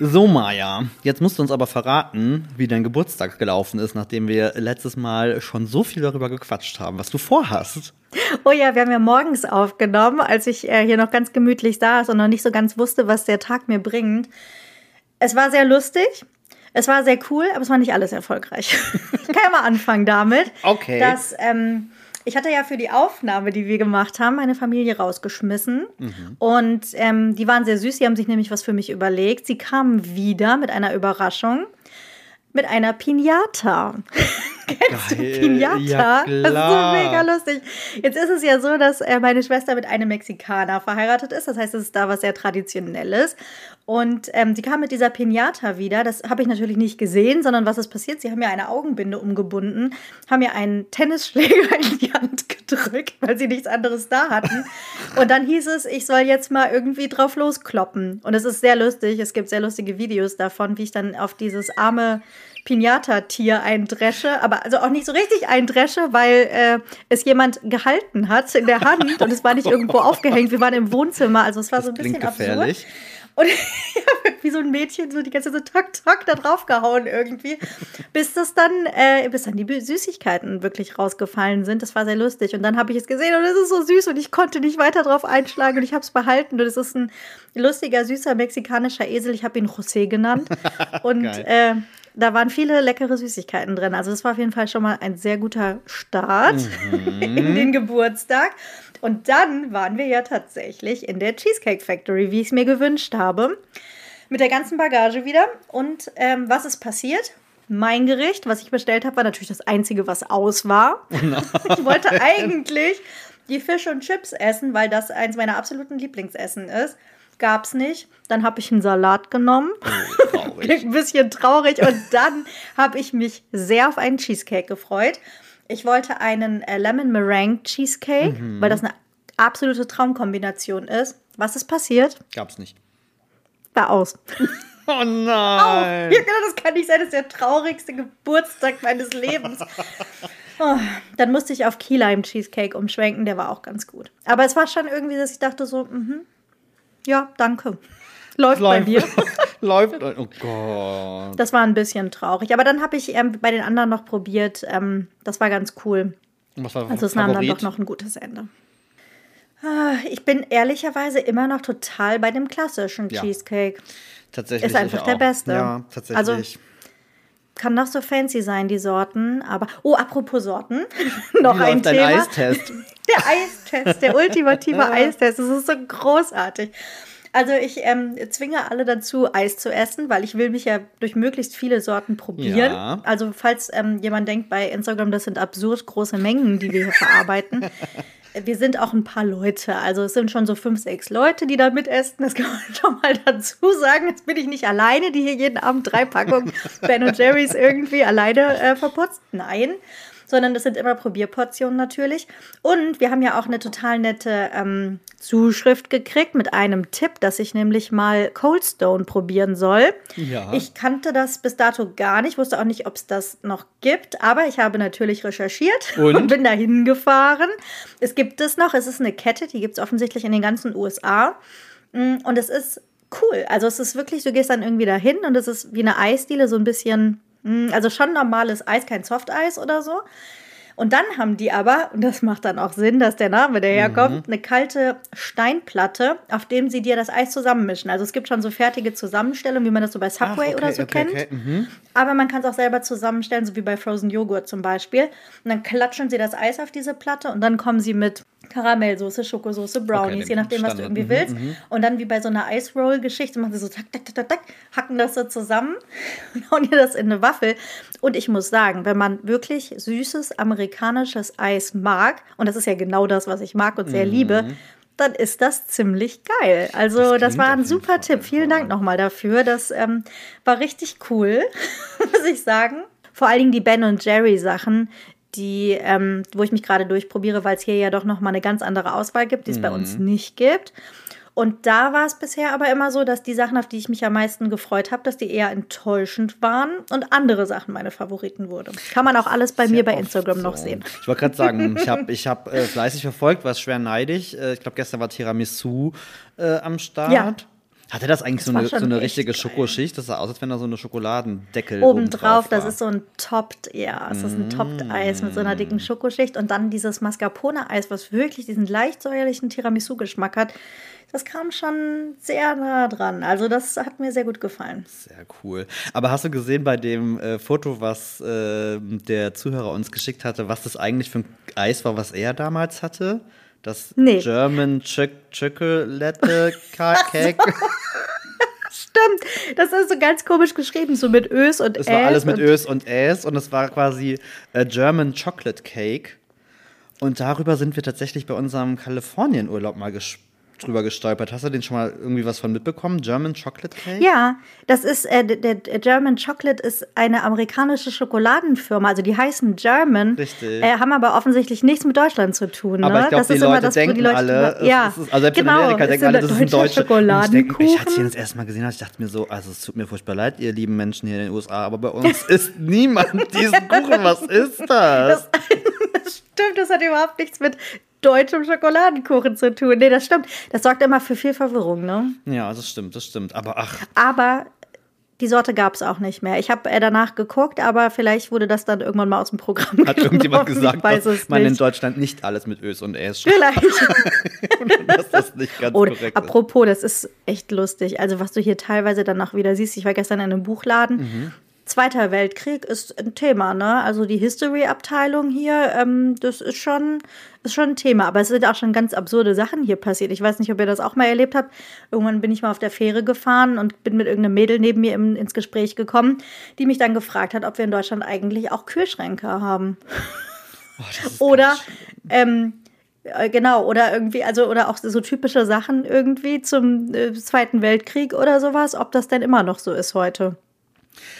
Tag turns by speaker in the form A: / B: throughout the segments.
A: So, Maja, jetzt musst du uns aber verraten, wie dein Geburtstag gelaufen ist, nachdem wir letztes Mal schon so viel darüber gequatscht haben, was du vorhast.
B: Oh ja, wir haben ja morgens aufgenommen, als ich äh, hier noch ganz gemütlich saß und noch nicht so ganz wusste, was der Tag mir bringt. Es war sehr lustig. Es war sehr cool, aber es war nicht alles erfolgreich. ich kann ja mal anfangen damit,
A: Okay.
B: dass ähm, ich hatte ja für die Aufnahme, die wir gemacht haben, meine Familie rausgeschmissen. Und ähm, die waren sehr süß. Sie haben sich nämlich was für mich überlegt. Sie kamen wieder mit einer Überraschung. Mit einer Pinata. Kennst du
A: Geil.
B: Pinata?
A: Ja,
B: Das ist so
A: klar.
B: mega lustig. Jetzt ist es ja so, dass äh, meine Schwester mit einem Mexikaner verheiratet ist. Das heißt, es ist da was sehr Traditionelles. Und ähm, sie kam mit dieser Pinata wieder. Das habe ich natürlich nicht gesehen, sondern was ist passiert? Sie haben mir eine Augenbinde umgebunden, haben mir einen Tennisschläger in die Hand gedrückt, weil sie nichts anderes da hatten. Und dann hieß es, ich soll jetzt mal irgendwie drauf loskloppen. Und es ist sehr lustig. Es gibt sehr lustige Videos davon, wie ich dann auf dieses arme Pinata-Tier eindresche, aber also auch nicht so richtig eindresche, weil äh, es jemand gehalten hat in der Hand und es war nicht irgendwo aufgehängt. Wir waren im Wohnzimmer, also es war so ein bisschen
A: gefährlich.
B: absurd. Und ich habe wie so ein Mädchen so die ganze Zeit so tok, tok da drauf gehauen irgendwie, bis das dann, äh, bis dann die Süßigkeiten wirklich rausgefallen sind. Das war sehr lustig. Und dann habe ich es gesehen und es ist so süß und ich konnte nicht weiter drauf einschlagen und ich habe es behalten. Und es ist ein lustiger, süßer mexikanischer Esel. Ich habe ihn José genannt. Und äh, da waren viele leckere Süßigkeiten drin. Also das war auf jeden Fall schon mal ein sehr guter Start in den Geburtstag. Und dann waren wir ja tatsächlich in der Cheesecake Factory, wie ich es mir gewünscht habe. Mit der ganzen Bagage wieder. Und ähm, was ist passiert? Mein Gericht, was ich bestellt habe, war natürlich das Einzige, was aus war. ich wollte eigentlich die Fisch und Chips essen, weil das eins meiner absoluten Lieblingsessen ist. Gab's nicht. Dann habe ich einen Salat genommen.
A: Traurig.
B: Klingt ein bisschen traurig. Und dann habe ich mich sehr auf einen Cheesecake gefreut. Ich wollte einen äh, Lemon Meringue Cheesecake, weil das eine absolute Traumkombination ist. Was ist passiert?
A: Gab's nicht.
B: War aus.
A: Oh
B: Oh,
A: nein.
B: ja, genau, das kann nicht sein. Das ist der traurigste Geburtstag meines Lebens. Oh, dann musste ich auf Key Lime Cheesecake umschwenken. Der war auch ganz gut. Aber es war schon irgendwie, dass ich dachte so, mhm, ja, danke. Läuft bei dir.
A: Läuft. Oh Gott.
B: Das war ein bisschen traurig. Aber dann habe ich ähm, bei den anderen noch probiert. Ähm, das war ganz cool.
A: Und Was war
B: Also es nahm dann doch noch ein gutes Ende. Ah, Ich bin ehrlicherweise immer noch total bei dem klassischen
A: Ja.
B: Cheesecake.
A: Tatsächlich
B: ist einfach
A: ich
B: der. Beste.
A: Ja, tatsächlich.
B: Also- Kann noch so fancy sein, die Sorten. Aber, oh, apropos Sorten. noch
A: Wie
B: ein
A: läuft
B: Thema.
A: Eistest?
B: Der Eistest, der ultimative Eistest. Das ist so großartig. Also ich ähm, zwinge alle dazu, Eis zu essen, weil ich will mich ja durch möglichst viele Sorten probieren.
A: Ja.
B: Also falls ähm, jemand denkt bei Instagram, das sind absurd große Mengen, die wir hier verarbeiten. Wir sind auch ein paar Leute. Also es sind schon so fünf, sechs Leute, die da mitessen. Das kann man schon mal dazu sagen. Jetzt bin ich nicht alleine, die hier jeden Abend drei Packungen Ben Jerry's irgendwie alleine äh, verputzt. Nein sondern das sind immer Probierportionen natürlich. Und wir haben ja auch eine total nette ähm, Zuschrift gekriegt mit einem Tipp, dass ich nämlich mal Cold Stone probieren soll.
A: Ja.
B: Ich kannte das bis dato gar nicht, wusste auch nicht, ob es das noch gibt, aber ich habe natürlich recherchiert und,
A: Und?
B: bin dahin gefahren. Es gibt es noch, es ist eine Kette, die gibt es offensichtlich in den ganzen USA. Mm, Und es ist cool. Also es ist wirklich, du gehst dann irgendwie dahin und es ist wie eine Eisdiele, so ein bisschen, also schon normales Eis, kein Softeis oder so. Und dann haben die aber, und das macht dann auch Sinn, dass der Name daherkommt, eine kalte Steinplatte, auf dem sie dir das Eis zusammenmischen. Also es gibt schon so fertige Zusammenstellungen, wie man das so bei Subway
A: Ach, okay,
B: oder so
A: okay,
B: kennt.
A: okay, mhm.
B: Aber man kann es auch selber zusammenstellen, so wie bei Frozen Joghurt zum Beispiel. Und dann klatschen sie das Eis auf diese Platte und dann kommen sie mit Karamellsoße, Schokosoße, Brownies,
A: dem
B: je nachdem, was du
A: Standard.
B: irgendwie
A: Mhm,
B: willst. Und dann wie bei so einer Ice Roll Geschichte machen sie so tak, tak, tak, tak, tak, hacken das so zusammen und hauen dir das in eine Waffel. Und ich muss sagen, wenn man wirklich süßes amerikanisches Eis mag, und das ist ja genau das, was ich mag und sehr liebe, dann ist das ziemlich geil. Also
A: Das
B: das, war ein super
A: Fall
B: Tipp. Vielen Dank nochmal dafür. Das ähm, war richtig cool, muss ich sagen. Vor allen Dingen die Ben und Jerry Sachen, die, ähm, wo ich mich gerade durchprobiere, weil es hier ja doch nochmal eine ganz andere Auswahl gibt, die es bei uns nicht gibt. Und da war es bisher aber immer so, dass die Sachen, auf die ich mich am meisten gefreut habe, dass die eher enttäuschend waren und andere Sachen meine Favoriten wurden. Kann man auch alles bei mir bei Instagram noch
A: so.
B: sehen.
A: Ich wollte gerade sagen, ich habe ich hab, äh, fleißig verfolgt, war schwer neidig. Äh, ich glaube, gestern war Tiramisu äh, am Start.
B: Ja.
A: Hat er das eigentlich so
B: war
A: eine, so eine richtige
B: geil.
A: Schokoschicht? Das sah aus, als wenn da so eine Schokoladendeckel
B: Obendrauf, das
A: war.
B: ist so ein Topped, ja, es ist ein Topped-Eis mit so einer
A: Mm.
B: dicken Schokoschicht und dann dieses Mascarpone-Eis, was wirklich diesen leicht säuerlichen Tiramisu-Geschmack hat. Das kam schon sehr nah dran. Also das hat mir sehr gut gefallen.
A: Sehr cool. Aber hast du gesehen bei dem äh, Foto, was äh, der Zuhörer uns geschickt hatte, was das eigentlich für ein Eis war, was er damals hatte? Das
B: Nee.
A: German Choc Chocolate Ca- Cake.
B: Stimmt, das ist so ganz komisch geschrieben, so mit Ös und
A: Es war
B: Äs
A: alles mit Ös und Äs und es war quasi äh, German Chocolate Cake. Und darüber sind wir tatsächlich bei unserem Kalifornien-Urlaub mal ges drüber gestolpert. Hast du den schon mal irgendwie was von mitbekommen? German Chocolate Cake?
B: Ja, das ist, äh, der, der German Chocolate ist eine amerikanische Schokoladenfirma, also die heißen German,
A: Richtig.
B: Äh, haben aber offensichtlich nichts mit Deutschland zu tun. Ne?
A: Aber ich glaube,
B: das
A: die
B: ist immer
A: Leute
B: das, wo
A: denken
B: die Leute
A: alle,
B: immer- ja,
A: ist, also selbst
B: genau,
A: in Amerika denken alle, das ist ein deutscher
B: Schokoladenkuchen.
A: Ich, ich hatte den das erste Mal gesehen, und ich dachte mir so, also es tut mir furchtbar leid, ihr lieben Menschen hier in den USA, aber bei uns isst niemand diesen Kuchen. Was ist das?
B: Stimmt, das hat überhaupt nichts mit deutschem Schokoladenkuchen zu tun. Nee, das stimmt. Das sorgt immer für viel Verwirrung, ne?
A: Ja, das stimmt, das stimmt. Aber ach,
B: Aber die Sorte gab es auch nicht mehr. Ich habe äh, danach geguckt, aber vielleicht wurde das dann irgendwann mal aus dem Programm
A: hat irgendjemand gesagt, dass man in
B: nicht.
A: Deutschland nicht alles mit Ös und Äs schreibt,
B: Vielleicht.
A: dass das nicht ganz
B: Und
A: korrekt ist.
B: apropos, das ist echt lustig. Also, was du hier teilweise dann auch wieder siehst, ich war gestern in einem Buchladen.
A: Mhm.
B: Zweiter Weltkrieg ist ein Thema, ne? Also die History-Abteilung hier, ähm, das ist schon, ist schon ein Thema. Aber es sind auch schon ganz absurde Sachen hier passiert. Ich weiß nicht, ob ihr das auch mal erlebt habt. Irgendwann bin ich mal auf der Fähre gefahren und bin mit irgendeinem Mädel neben mir im, ins Gespräch gekommen, die mich dann gefragt hat, ob wir in Deutschland eigentlich auch Kühlschränke haben. Oder ähm, äh, genau, oder irgendwie, also, oder auch so typische Sachen irgendwie zum äh, Zweiten Weltkrieg oder sowas, ob das denn immer noch so ist heute.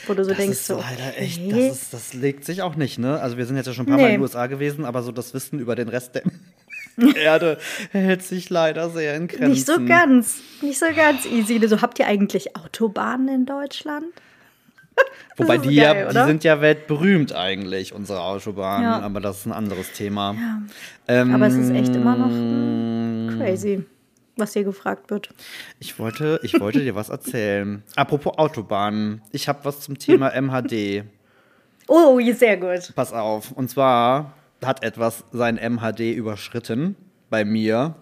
B: Wo du so
A: Das
B: denkst,
A: ist
B: so.
A: leider echt,
B: nee.
A: das, ist, das legt sich auch nicht, ne? Also wir sind jetzt ja schon ein paar Mal
B: Nee.
A: in den USA gewesen, aber so das Wissen über den Rest der Erde hält sich leider sehr in Grenzen.
B: Nicht so ganz, nicht so ganz easy. So, habt ihr eigentlich Autobahnen in Deutschland?
A: Wobei die
B: geil,
A: ja, die sind ja weltberühmt eigentlich, unsere Autobahnen,
B: Ja.
A: aber das ist ein anderes Thema.
B: Ja.
A: Ähm,
B: Aber es ist echt immer noch mm, crazy, was hier gefragt wird.
A: Ich wollte, ich wollte dir was erzählen. Apropos Autobahnen, ich habe was zum Thema MHD.
B: Oh, sehr gut.
A: Pass auf. Und zwar hat etwas sein MHD überschritten bei mir.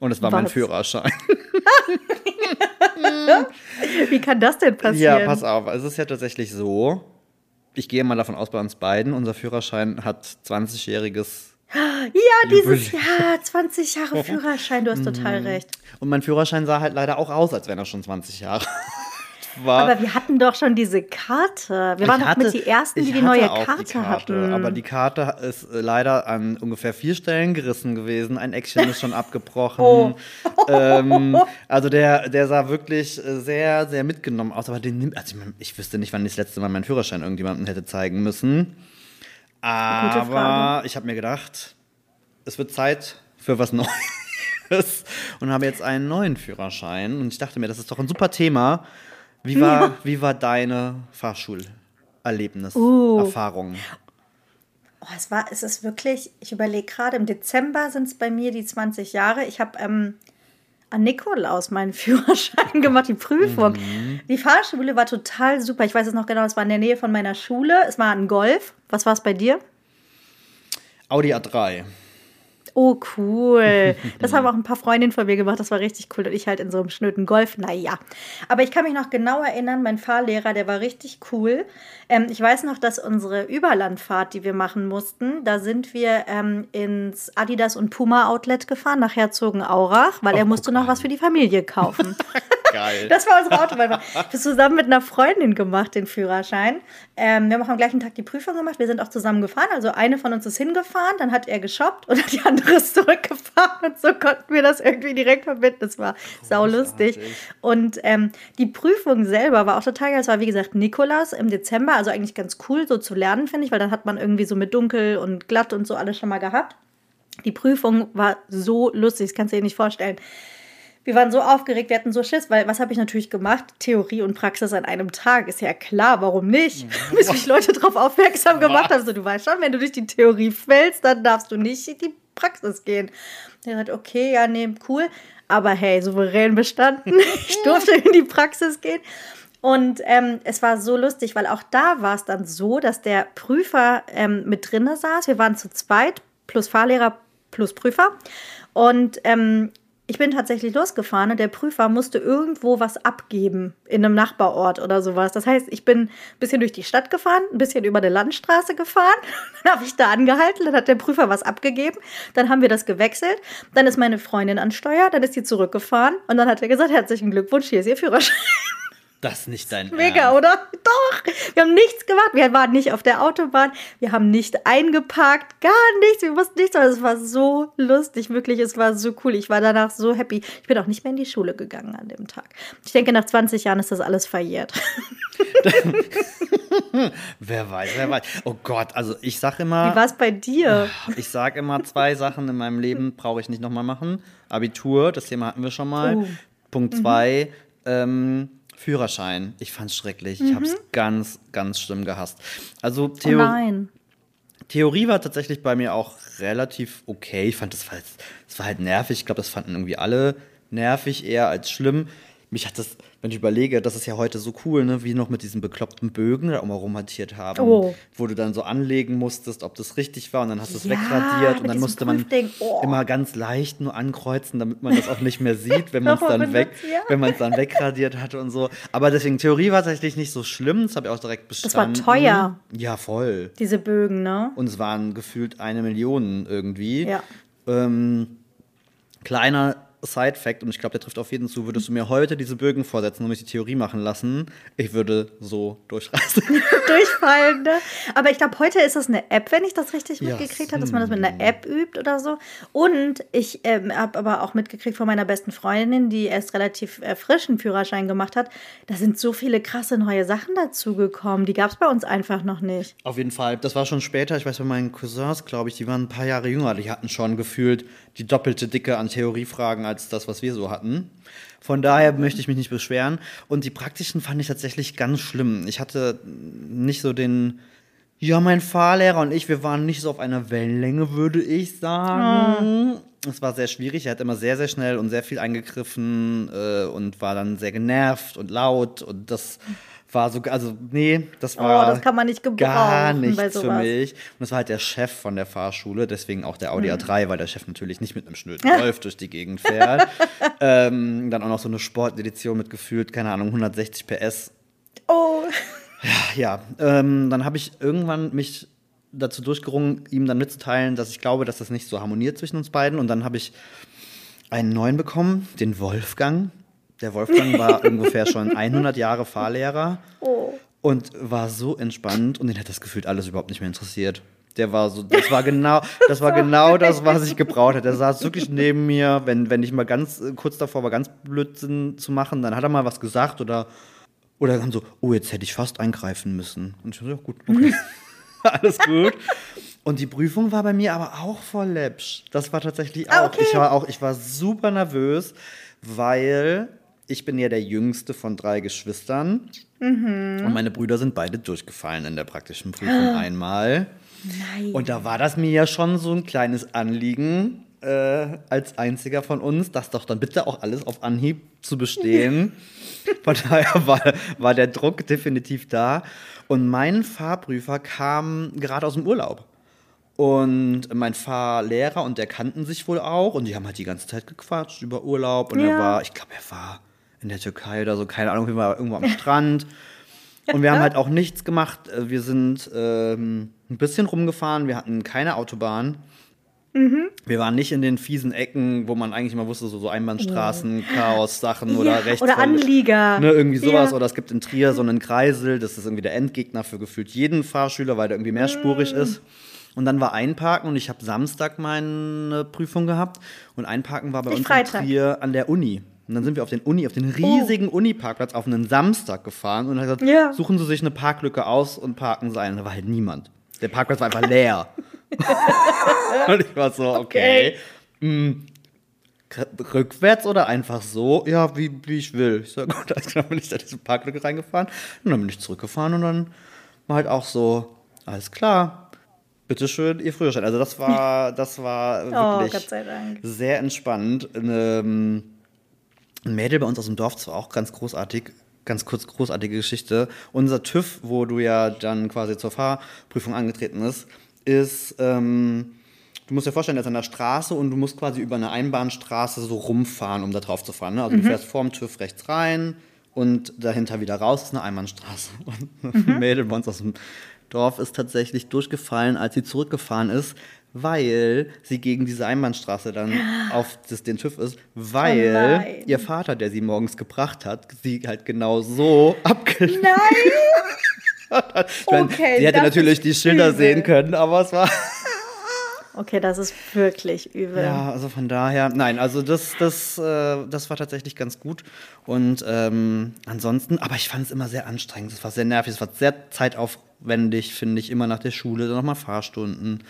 A: Und es war mein
B: Was?
A: Führerschein.
B: Wie kann das denn
A: Ja,
B: passieren?
A: pass auf. Es ist ja tatsächlich so. Ich gehe mal davon aus, bei uns beiden, unser Führerschein hat 20-jähriges.
B: Ja, dieses. Jahr, 20 Jahre Führerschein, du hast total
A: Mhm.
B: recht.
A: Und mein Führerschein sah halt leider auch aus, als wenn er schon 20 Jahre war.
B: Aber wir hatten doch schon diese Karte. Wir waren doch mit die Ersten, die die neue Karte,
A: die Karte,
B: hatten.
A: Aber die Karte ist äh, leider an ungefähr vier Stellen gerissen gewesen. Ein Eckchen ist schon abgebrochen.
B: Oh.
A: Ähm, also der, der sah wirklich äh, sehr, sehr mitgenommen aus. Aber den nimmt, also ich, ich wüsste nicht, wann ich das letzte Mal meinen Führerschein irgendjemandem hätte zeigen müssen. Aber ich habe mir gedacht, es wird Zeit für was Neues. Und habe jetzt einen neuen Führerschein. Und ich dachte mir, das ist doch ein super Thema. Wie war,
B: Ja.
A: wie war deine Fahrschulerlebnis,
B: Uh.
A: Erfahrung?
B: Oh, es war, es ist wirklich, ich überlege gerade, im Dezember sind es bei mir die 20 Jahre. Ich habe ähm, an Nikolaus meinen Führerschein gemacht, die Prüfung.
A: Mhm.
B: Die Fahrschule war total super. Ich weiß es noch genau, es war in der Nähe von meiner Schule. Es war ein Golf. Was war es bei dir?
A: Audi A3.
B: Oh, cool. Das haben auch ein paar Freundinnen von mir gemacht. Das war richtig cool. Und ich halt in so einem schnöden Golf. Naja. Aber ich kann mich noch genau erinnern, mein Fahrlehrer, der war richtig cool. Ähm, ich weiß noch, dass unsere Überlandfahrt, die wir machen mussten, da sind wir ähm, ins Adidas und Puma Outlet gefahren, nach Herzogenaurach, weil er
A: Oh,
B: musste
A: guck
B: noch was für die Familie kaufen.
A: Geil.
B: Das war unsere Autobahn. Wir haben zusammen mit einer Freundin gemacht, den Führerschein. Ähm, wir haben auch am gleichen Tag die Prüfung gemacht. Wir sind auch zusammen gefahren. Also eine von uns ist hingefahren, dann hat er geshoppt und die andere ist zurückgefahren. Und so konnten wir das irgendwie direkt verbinden. Das war saulustig. Und ähm, die Prüfung selber war auch total geil. Es war, wie gesagt, Nikolaus im Dezember. Also eigentlich ganz cool, so zu lernen, finde ich, weil dann hat man irgendwie so mit dunkel und glatt und so alles schon mal gehabt. Die Prüfung war so lustig, das kannst du dir nicht vorstellen. Wir waren so aufgeregt, wir hatten so Schiss, weil was habe ich natürlich gemacht? Theorie und Praxis an einem Tag. Ist ja klar, warum nicht? Bis mich Leute darauf aufmerksam gemacht haben. So, du weißt schon, wenn du durch die Theorie fällst, dann darfst du nicht die Praxis gehen. Der hat, okay, ja, nee, cool. Aber hey, souverän bestanden. ich durfte in die Praxis gehen. Und ähm, es war so lustig, weil auch da war es dann so, dass der Prüfer ähm, mit drinne saß. Wir waren zu zweit, plus Fahrlehrer, plus Prüfer. Und ähm, ich bin tatsächlich losgefahren und der Prüfer musste irgendwo was abgeben in einem Nachbarort oder sowas. Das heißt, ich bin ein bisschen durch die Stadt gefahren, ein bisschen über eine Landstraße gefahren. Dann habe ich da angehalten, dann hat der Prüfer was abgegeben. Dann haben wir das gewechselt. Dann ist meine Freundin an Steuer, dann ist sie zurückgefahren und dann hat er gesagt, herzlichen Glückwunsch, hier ist Ihr Führerschein.
A: Das ist nicht dein
B: Mega,
A: Ernst.
B: oder? Doch. Wir haben nichts gemacht. Wir waren nicht auf der Autobahn. Wir haben nicht eingeparkt. Gar nichts. Wir mussten nichts. Aber es war so lustig. Wirklich, es war so cool. Ich war danach so happy. Ich bin auch nicht mehr in die Schule gegangen an dem Tag. Ich denke, nach 20 Jahren ist das alles verjährt.
A: Wer weiß, wer weiß. Oh Gott, also ich sag immer.
B: Wie war es bei dir?
A: Ich sag immer, zwei Sachen in meinem Leben brauche ich nicht nochmal machen. Abitur, das Thema hatten wir schon mal.
B: Oh.
A: Punkt zwei, ähm, Führerschein. Ich fand's schrecklich. Ich hab's ganz, ganz schlimm gehasst. Also
B: Oh
A: Theo
B: nein.
A: Theorie war tatsächlich bei mir auch relativ okay. Ich fand, das war, das war halt nervig. Ich glaube, das fanden irgendwie alle nervig, eher als schlimm. Mich hat das, wenn ich überlege, das ist ja heute so cool, ne, wie noch mit diesen bekloppten Bögen da auch mal romantiert haben,
B: Oh.
A: wo du dann so anlegen musstest, ob das richtig war und dann hast du es
B: Ja,
A: wegradiert und dann musste man.
B: Oh.
A: immer ganz leicht nur ankreuzen, damit man das auch nicht mehr sieht, wenn man es dann weg,
B: ja.
A: wenn dann wegradiert hatte und so. Aber deswegen Theorie war tatsächlich nicht so schlimm, das habe ich auch direkt
B: war
A: bestanden.
B: teuer.
A: Ja, voll.
B: Diese Bögen, ne?
A: Und es waren gefühlt eine Million irgendwie.
B: Ja.
A: Ähm, kleiner Side-Fact, und ich glaube, der trifft auf jeden zu, würdest du mir heute diese Bögen vorsetzen und mich die Theorie machen lassen, ich würde so durchreißen.
B: durchfallen. Ne? Aber ich glaube, heute ist das eine App, wenn ich das richtig
A: Ja,
B: mitgekriegt habe, dass man das mit einer App übt oder so. Und ich ähm, habe aber auch mitgekriegt von meiner besten Freundin, die erst relativ äh, frischen Führerschein gemacht hat, da sind so viele krasse neue Sachen dazugekommen. Die gab es bei uns einfach noch nicht.
A: Auf jeden Fall. Das war schon später. Ich weiß, bei meinen Cousins, glaube ich, die waren ein paar Jahre jünger. Die hatten schon gefühlt die doppelte Dicke an Theoriefragen als das, was wir so hatten. Von daher möchte ich mich nicht beschweren. Und die praktischen fand ich tatsächlich ganz schlimm. Ich hatte nicht so den. Ja, mein Fahrlehrer und ich, wir waren nicht so auf einer Wellenlänge, würde ich sagen. Es war sehr schwierig. Er hat immer sehr, sehr schnell und sehr viel eingegriffen äh, und war dann sehr genervt und laut. Und das war so, also nee, das war
B: Oh, das kann man nicht gebrauchen
A: gar nichts für mich. Und das war halt der Chef von der Fahrschule, deswegen auch der Audi A3, weil der Chef natürlich nicht mit einem schnöden Golf durch die Gegend fährt. ähm, dann auch noch so eine Sportedition mit gefühlt, keine Ahnung, 160 PS.
B: Oh,
A: Ja, ähm, dann habe ich irgendwann mich dazu durchgerungen, ihm dann mitzuteilen, dass ich glaube, dass das nicht so harmoniert zwischen uns beiden. Und dann habe ich einen neuen bekommen, den Wolfgang. Der Wolfgang war ungefähr schon 100 Jahre Fahrlehrer
B: oh.
A: und war so entspannt und den hat das gefühlt alles überhaupt nicht mehr interessiert. Der war so, das war genau, das war genau das, was ich gebraucht hatte. Der saß wirklich neben mir, wenn, wenn ich mal ganz äh, kurz davor war, ganz Blödsinn zu machen, dann hat er mal was gesagt oder, oder dann so, oh, jetzt hätte ich fast eingreifen müssen. Und ich so, ja, gut, okay. Alles gut. Und die Prüfung war bei mir aber auch voll läppsch. Das war tatsächlich auch.
B: Ah, okay.
A: Ich war auch, ich war super nervös, weil ich bin ja der jüngste von drei Geschwistern. Und meine Brüder sind beide durchgefallen in der praktischen Prüfung einmal.
B: Nein.
A: Und da war das mir ja schon so ein kleines Anliegen, äh, als einziger von uns, das doch dann bitte auch alles auf Anhieb zu bestehen. Von daher war, war der Druck definitiv da. Und mein Fahrprüfer kam gerade aus dem Urlaub. Und mein Fahrlehrer und der kannten sich wohl auch. Und die haben halt die ganze Zeit gequatscht über Urlaub. Und er
B: Ja.
A: war, ich glaube, er war in der Türkei oder so, keine Ahnung, wir waren irgendwo am Strand. Und wir haben halt auch nichts gemacht. Äh, Wir sind ähm, ein bisschen rumgefahren. Wir hatten keine Autobahn. Wir waren nicht in den fiesen Ecken, wo man eigentlich immer wusste, so, so Einbahnstraßen, Chaos-Sachen oder
B: Ja,
A: rechts.
B: oder Anlieger.
A: Ne, irgendwie sowas.
B: Ja.
A: Oder es gibt in Trier so einen Kreisel, das ist irgendwie der Endgegner für gefühlt jeden Fahrschüler, weil der irgendwie mehrspurig
B: Mm.
A: ist. Und dann war Einparken und ich habe Samstag meine Prüfung gehabt. Und Einparken war bei
B: Ich
A: uns
B: Freitag.
A: in Trier an der Uni. Und dann sind wir auf den Uni, auf den riesigen Uni-Parkplatz auf einen Samstag gefahren und haben gesagt,
B: Oh. Ja.
A: suchen Sie sich eine Parklücke aus und parken Sie ein. Da war halt niemand. Der Parkplatz war einfach leer. und ich war so, okay.
B: Okay.
A: K- Rückwärts oder einfach so? Ja, wie, wie ich will. Ich sag, gut, alles klar, bin ich da diese Parklücke reingefahren. Und dann bin ich zurückgefahren und dann war halt auch so, alles klar. Bitteschön, ihr Führerschein. Also das war, das war
B: Oh,
A: wirklich sehr entspannt. Ähm, ein Mädel bei uns aus dem Dorf, das war auch ganz großartig, ganz kurz großartige Geschichte. Unser TÜV, wo du ja dann quasi zur Fahrprüfung angetreten ist, ist, ähm, du musst dir vorstellen, der ist an der Straße und du musst quasi über eine Einbahnstraße so rumfahren, um da drauf zu fahren. Ne? Also du fährst vorm TÜV rechts rein und dahinter wieder raus ist eine Einbahnstraße. Und ein Mädel bei uns aus dem Dorf ist tatsächlich durchgefallen, als sie zurückgefahren ist, weil sie gegen diese Einbahnstraße dann auf das, den TÜV ist, weil
B: nein.
A: ihr Vater, der sie morgens gebracht hat, sie halt genau so abgelehnt
B: Nein!
A: hat.
B: Okay,
A: sie hätte natürlich die Schilder
B: übel.
A: sehen können, aber es war.
B: Okay, das ist wirklich übel.
A: Ja, also von daher, nein, also das, das, äh, das war tatsächlich ganz gut. Und ähm, ansonsten, aber ich fand es immer sehr anstrengend. Es war sehr nervig, es war sehr zeitaufwendig, finde ich, immer nach der Schule, dann nochmal Fahrstunden.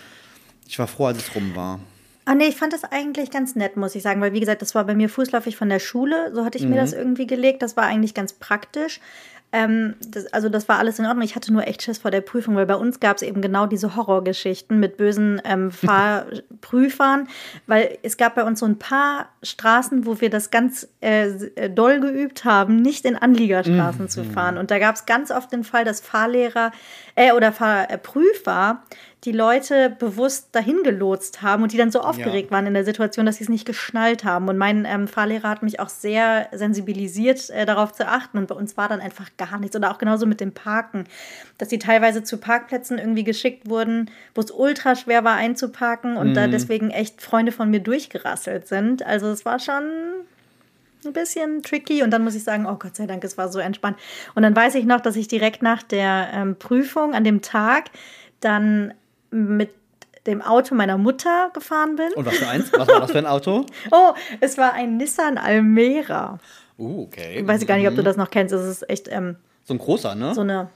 A: Ich war froh, als es rum war.
B: Ah nee, ich fand das eigentlich ganz nett, muss ich sagen, weil wie gesagt, das war bei mir fußläufig von der Schule, so hatte ich mir das irgendwie gelegt, das war eigentlich ganz praktisch. Ähm, das, also das war alles in Ordnung. Ich hatte nur echt Schiss vor der Prüfung, weil bei uns gab es eben genau diese Horrorgeschichten mit bösen ähm, Fahrprüfern, weil es gab bei uns so ein paar Straßen, wo wir das ganz äh, äh, doll geübt haben, nicht in Anliegerstraßen zu fahren. Und da gab es ganz oft den Fall, dass Fahrlehrer äh, oder Fahrprüfer die Leute bewusst dahin gelotst haben und die dann so aufgeregt waren in der Situation, dass sie es nicht geschnallt haben. Und mein ähm, Fahrlehrer hat mich auch sehr sensibilisiert, äh, darauf zu achten. Und bei uns war dann einfach gar nichts. Oder auch genauso mit dem Parken, dass sie teilweise zu Parkplätzen irgendwie geschickt wurden, wo es ultra schwer war einzuparken und da deswegen echt Freunde von mir durchgerasselt sind. Also es war schon ein bisschen tricky und dann muss ich sagen, oh Gott sei Dank, es war so entspannt. Und dann weiß ich noch, dass ich direkt nach der ähm, Prüfung an dem Tag dann mit dem Auto meiner Mutter gefahren bin.
A: Und was für eins? Was war das für ein Auto?
B: Oh, es war ein Nissan Almera.
A: Uh, okay.
B: Ich weiß gar nicht, ob du das noch kennst. Das ist echt ähm,
A: So ein großer, ne?
B: so eine.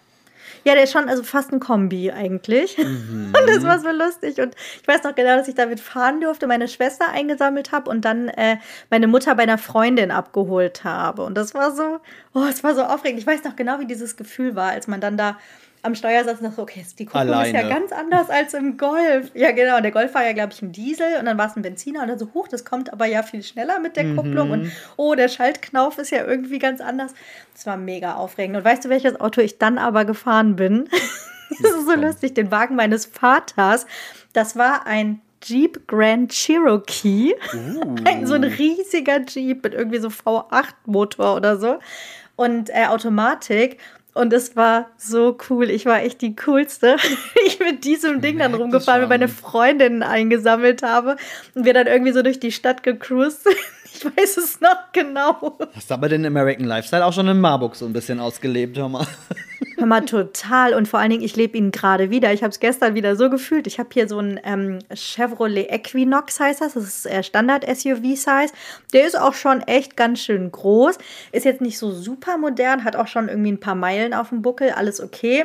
B: Ja, der ist schon, also fast ein Kombi eigentlich. Und das war so lustig. Und ich weiß noch genau, dass ich damit fahren durfte, meine Schwester eingesammelt habe und dann äh, meine Mutter bei einer Freundin abgeholt habe. Und das war so, oh, es war so aufregend. Ich weiß noch genau, wie dieses Gefühl war, als man dann da am Steuer saß und dachte, okay, die Kupplung ist ja
A: Alleine.
B: ganz anders als im Golf. Ja, genau. Der Golf war ja, glaube ich, ein Diesel und dann war es ein Benziner und dann so, hoch, das kommt aber ja viel schneller mit der Kupplung und oh, der Schaltknauf ist ja irgendwie ganz anders. Das war mega aufregend. Und weißt du, welches Auto ich dann aber gefahren bin? das ist so lustig. Den Wagen meines Vaters. Das war ein Jeep Grand Cherokee. Ein, so ein riesiger Jeep mit irgendwie so V8-Motor oder so. Und äh, Automatik. Und es war so cool. Ich war echt die coolste. Ich mit diesem Ding dann rumgefahren, mit meine Freundinnen eingesammelt habe. Und wir dann irgendwie so durch die Stadt gecruised sind. Ich weiß es noch genau.
A: Hast du aber den American Lifestyle auch schon in Marburg so ein bisschen ausgelebt, hör mal.
B: Hör mal, total. Und vor allen Dingen, ich lebe ihn gerade wieder. Ich habe es gestern wieder so gefühlt. Ich habe hier so einen ähm, Chevrolet Equinox, heißt das. Das ist äh, Standard-SUV-Size. Der ist auch schon echt ganz schön groß. Ist jetzt nicht so super modern, hat auch schon irgendwie ein paar Meilen auf dem Buckel. Alles okay.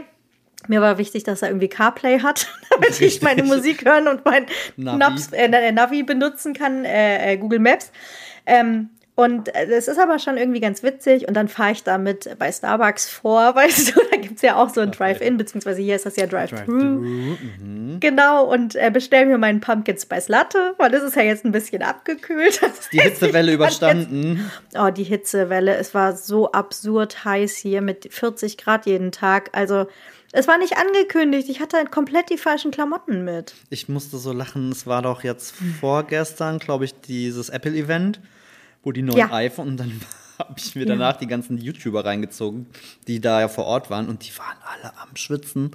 B: Mir war wichtig, dass er irgendwie CarPlay hat, damit ich meine Musik hören und mein
A: Navi.
B: Navi, äh, Navi benutzen kann, äh, äh, Google Maps. Ähm, und äh, es ist aber schon irgendwie ganz witzig. Und dann fahre ich damit bei Starbucks vor, weißt du, da gibt es ja auch so ein Drive-In, beziehungsweise hier ist das ja Drive-Thru. Genau, und äh, bestelle mir meinen Pumpkin Spice Latte, weil das ist ja jetzt ein bisschen abgekühlt. Das
A: Die Hitzewelle überstanden.
B: Jetzt, oh, die Hitzewelle. Es war so absurd heiß hier mit 40 Grad jeden Tag. Also, es war nicht angekündigt. Ich hatte halt komplett die falschen Klamotten mit.
A: Ich musste so lachen, es war doch jetzt vorgestern, glaube ich, dieses Apple-Event, wo die neuen
B: Ja.
A: iPhone und dann habe ich mir danach die ganzen YouTuber reingezogen, die da ja vor Ort waren und die waren alle am Schwitzen.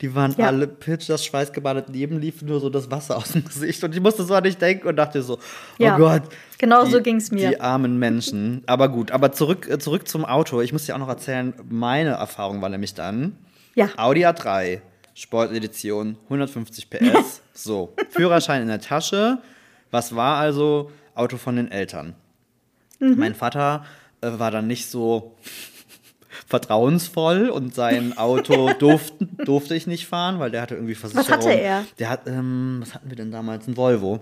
A: Die waren
B: Ja.
A: alle pitch, das schweißgebadet, neben lief nur so das Wasser aus dem Gesicht und ich musste so an dich denken und dachte so,
B: Ja.
A: oh Gott.
B: Genau
A: die-
B: so ging's mir.
A: Die armen Menschen. Aber gut, aber zurück, äh, zurück zum Auto. Ich muss dir auch noch erzählen, meine Erfahrung war nämlich dann,
B: Ja.
A: Audi A3, Sportedition, 150 PS. so, Führerschein in der Tasche. Was war also Auto von den Eltern?
B: Mhm.
A: Mein Vater äh, war dann nicht so vertrauensvoll und sein Auto durften, durfte ich nicht fahren, weil der hatte irgendwie Versicherung.
B: hatte er?
A: Der hat, ähm, was hatten wir denn damals? Ein Volvo.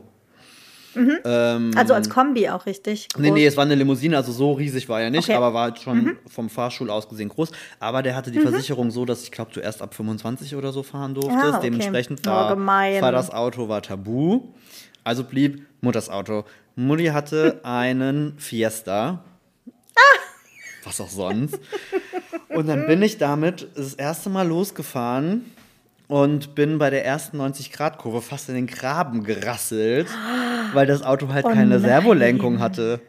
A: Ähm,
B: Also als Kombi auch richtig. Groß.
A: Nee, nee, es war eine Limousine, also so riesig war er nicht,
B: Okay.
A: aber war halt schon vom Fahrstuhl aus gesehen groß. Aber der hatte die Versicherung so, dass ich glaube, du erst ab 25 oder so fahren durftest.
B: Ah, okay.
A: Dementsprechend
B: Oh,
A: war,
B: gemein.
A: war das Auto war tabu. Also blieb Mutters Auto. Mutti hatte einen Fiesta. Was auch sonst. Und dann bin ich damit das erste Mal losgefahren und bin bei der ersten 90-Grad-Kurve fast in den Graben gerasselt, weil das Auto halt
B: Oh
A: keine
B: nein.
A: Servolenkung hatte.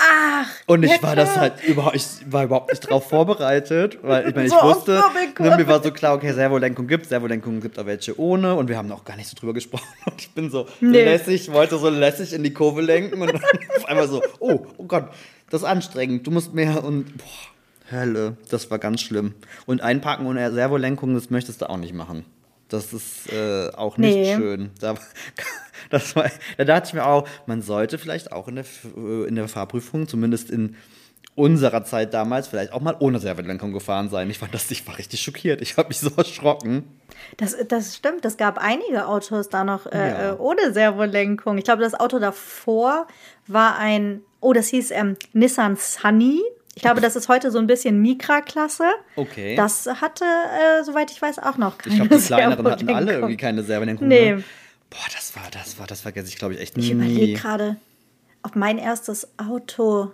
B: Ach,
A: Und ich war das halt überhaupt, ich war überhaupt nicht drauf vorbereitet, weil ich meine, ich
B: So
A: wusste, ne, mir war so klar, okay, Servolenkung gibt, Servolenkung gibt auch welche ohne und wir haben auch gar nicht so drüber gesprochen und ich bin so, so
B: Nee.
A: lässig, wollte so lässig in die Kurve lenken und dann auf einmal so, oh, oh Gott, das ist anstrengend, du musst mehr und boah, Hölle, das war ganz schlimm. Und einparken ohne Servolenkung, das möchtest du auch nicht machen. Das ist äh, auch nicht
B: Nee.
A: schön. Da, das war, da dachte ich mir auch, man sollte vielleicht auch in der, äh, in der Fahrprüfung, zumindest in unserer Zeit damals, vielleicht auch mal ohne Servolenkung gefahren sein. Ich fand das, ich war richtig schockiert. Ich habe mich so erschrocken.
B: Das, das stimmt, es gab einige Autos da noch äh,
A: Ja.
B: äh, ohne Servolenkung. Ich glaube, das Auto davor war ein, oh, das hieß ähm, Nissan Sunny. Ich glaube, das ist heute so ein bisschen Mikra-Klasse.
A: Okay.
B: Das hatte, äh, soweit ich weiß, auch noch keine
A: Ich glaube, die kleineren hatten alle irgendwie keine Servolenkung.
B: Nee.
A: Ne? Boah, das war, das war, das vergesse ich, glaube ich, echt
B: Ich
A: nie.
B: überlege gerade, ob mein erstes Auto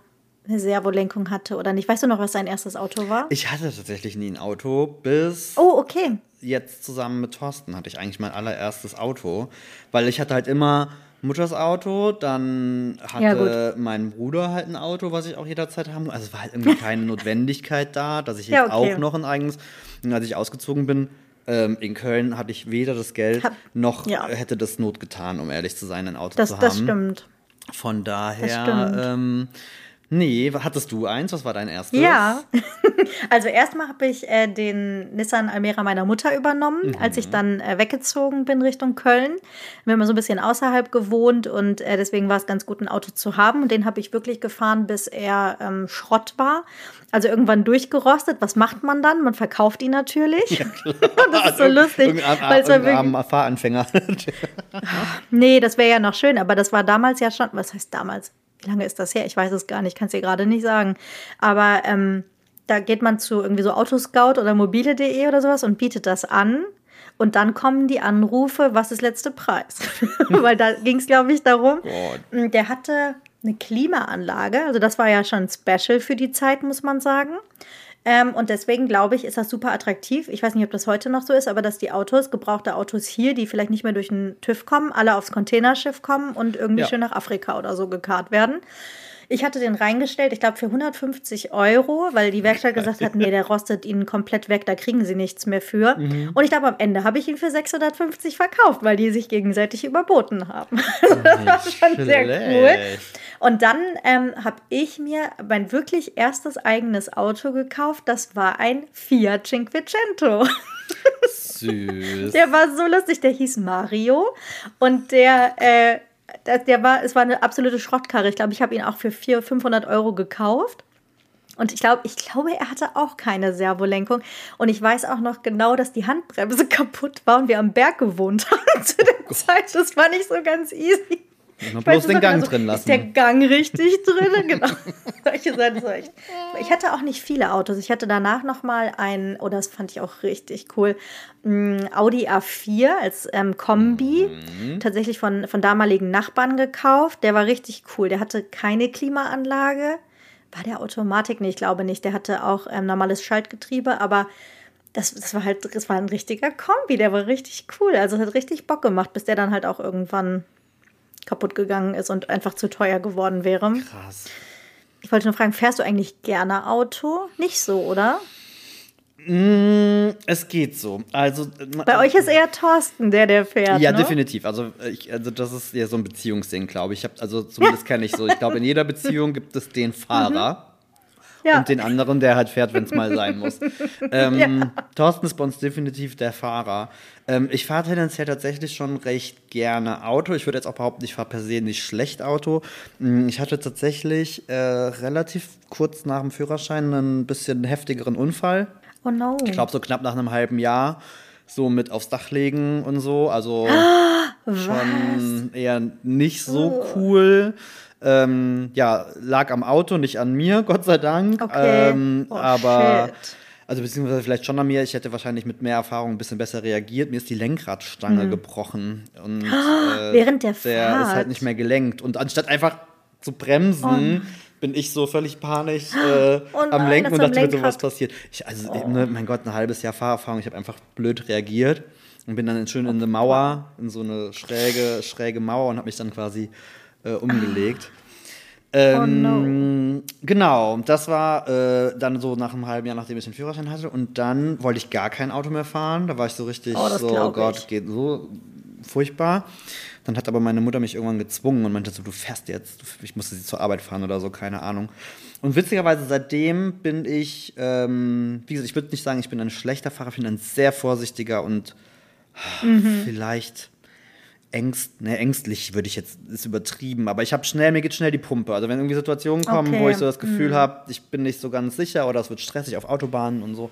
B: eine Servolenkung hatte oder nicht. Weißt du noch, was dein erstes Auto war?
A: Ich hatte tatsächlich nie ein Auto, bis
B: Oh, okay.
A: jetzt zusammen mit Thorsten hatte ich eigentlich mein allererstes Auto, weil ich hatte halt immer Mutters Auto, dann
B: Ja,
A: hatte mein Bruder halt ein Auto, was ich auch jederzeit haben. Also es war halt irgendwie keine Notwendigkeit da, dass ich jetzt
B: Ja, okay.
A: auch noch ein eigenes. Und als ich ausgezogen bin ähm, in Köln, hatte ich weder das Geld
B: Hab-
A: noch
B: ja.
A: hätte das Not getan, um ehrlich zu sein, ein Auto
B: Das,
A: zu haben.
B: das stimmt.
A: Von daher,
B: stimmt.
A: ähm, nee, hattest du eins? Was war dein erstes?
B: Ja, also erstmal habe ich äh, den Nissan Almera meiner Mutter übernommen, als ich dann äh, weggezogen bin Richtung Köln. Wir haben so ein bisschen außerhalb gewohnt und äh, deswegen war es ganz gut, ein Auto zu haben. Und den habe ich wirklich gefahren, bis er ähm, Schrott war. Also irgendwann durchgerostet. Was macht man dann? Man verkauft ihn natürlich. das ist so lustig. Weil es war
A: Fahranfänger.
B: Nee, das wäre ja noch schön, aber das war damals ja schon, was heißt damals? Wie lange ist das her? Ich weiß es gar nicht, kann es dir gerade nicht sagen. Aber ähm, da geht man zu irgendwie so Autoscout oder mobile.de oder sowas und bietet das an. Und dann kommen die Anrufe, was ist letzte Preis? Weil da ging es, glaube ich, darum.
A: Gott.
B: Der hatte eine Klimaanlage, also das war ja schon special für die Zeit, muss man sagen. Ähm, und deswegen glaube ich, ist das super attraktiv. Ich weiß nicht, ob das heute noch so ist, aber dass die Autos, gebrauchte Autos hier, die vielleicht nicht mehr durch den TÜV kommen, alle aufs Containerschiff kommen und irgendwie
A: Ja.
B: schön nach Afrika oder so gekarrt werden. Ich hatte den reingestellt, ich glaube für 150 Euro, weil die Werkstatt gesagt hat, nee, der rostet ihnen komplett weg, da kriegen sie nichts mehr für.
A: Mhm.
B: Und ich glaube, am Ende habe ich ihn für 650 verkauft, weil die sich gegenseitig überboten haben.
A: das
B: war schon sehr cool. Und dann ähm, habe ich mir mein wirklich erstes eigenes Auto gekauft. Das war ein Fiat Cinquecento.
A: Süß.
B: Der war so lustig. Der hieß Mario. Und der, äh, der, war, es war eine absolute Schrottkarre. Ich glaube, ich habe ihn auch für 400, 500 Euro gekauft. Und ich glaube, ich glaube, er hatte auch keine Servolenkung. Und ich weiß auch noch genau, dass die Handbremse kaputt war und wir am Berg gewohnt haben zu der Zeit. Das war nicht so ganz easy.
A: Nur
B: Ich
A: bloß den Gang
B: also,
A: drin
B: Ist der
A: lassen.
B: Gang richtig drin? Genau. Solche Sachen. so echt. Ich hatte auch nicht viele Autos. Ich hatte danach noch mal ein, oh, das fand ich auch richtig cool, ein Audi A4 als ähm, Kombi.
A: Mhm.
B: Tatsächlich von, von damaligen Nachbarn gekauft. Der war richtig cool. Der hatte keine Klimaanlage. War der Automatik? Nee, ich glaube nicht. Der hatte auch ähm, normales Schaltgetriebe, aber das, das war halt, das war ein richtiger Kombi, der war richtig cool. Also es hat richtig Bock gemacht, bis der dann halt auch irgendwann kaputt gegangen ist und einfach zu teuer geworden wäre.
A: Krass.
B: Ich wollte nur fragen, fährst du eigentlich gerne Auto? Nicht so, oder?
A: Mm, es geht so. Also
B: Bei euch ist eher Thorsten, der der fährt.
A: Ja,
B: ne?
A: definitiv. Also, äh, ich, also das ist ja so ein Beziehungsding, glaube ich. ich hab, also zumindest kenne ich so. Ich glaube, in jeder Beziehung gibt es den Fahrer
B: Ja.
A: und den anderen, der halt fährt, wenn es mal sein muss. Ähm, Thorsten ist bei uns definitiv der Fahrer. Ähm, ich fahre tendenziell tatsächlich schon recht gerne Auto. Ich würde jetzt auch behaupten, ich fahre per se nicht schlecht Auto. Mm, Ich hatte tatsächlich äh, relativ kurz nach dem Führerschein einen bisschen heftigeren Unfall.
B: Oh no.
A: Ich glaube, so knapp nach einem halben Jahr so mit aufs Dach legen und so. Also schon eher nicht so
B: Oh.
A: cool. Ähm, ja, lag am Auto, nicht an mir, Gott sei Dank.
B: Okay.
A: Ähm,
B: Oh,
A: aber
B: shit.
A: also beziehungsweise vielleicht schon an mir. Ich hätte wahrscheinlich mit mehr Erfahrung ein bisschen besser reagiert. Mir ist die Lenkradstange gebrochen und äh,
B: Mhm. Während der
A: der ist
B: Fahrt?
A: halt nicht mehr gelenkt. Und anstatt einfach zu bremsen, bin ich so völlig panisch äh,
B: Oh
A: am
B: nein,
A: Lenken
B: das
A: und
B: am
A: dachte mir, so was passiert. Ich, also, ne, mein Gott, ein halbes Jahr Fahrerfahrung. Ich habe einfach blöd reagiert und bin dann schön in eine Mauer, in so eine schräge, schräge Mauer und habe mich dann quasi äh, umgelegt. Ähm, Genau, das war äh, dann so nach einem halben Jahr, nachdem ich den Führerschein hatte. Und dann wollte ich gar kein Auto mehr fahren. Da war ich so richtig
B: Oh,
A: so, oh Gott,
B: ich.
A: geht so furchtbar. Dann hat aber meine Mutter mich irgendwann gezwungen und meinte so, du fährst jetzt. Ich musste sie zur Arbeit fahren oder so, keine Ahnung. Und witzigerweise seitdem bin ich, ähm, wie gesagt, ich würde nicht sagen, ich bin ein schlechter Fahrer, ich bin ein sehr vorsichtiger und
B: Mhm.
A: vielleicht ängst, ne, ängstlich würde ich jetzt, ist übertrieben, aber ich habe schnell, mir geht schnell die Pumpe. Also wenn irgendwie Situationen kommen,
B: Okay. Mhm.
A: wo ich so das Gefühl habe, ich bin nicht so ganz sicher oder es wird stressig auf Autobahnen und so,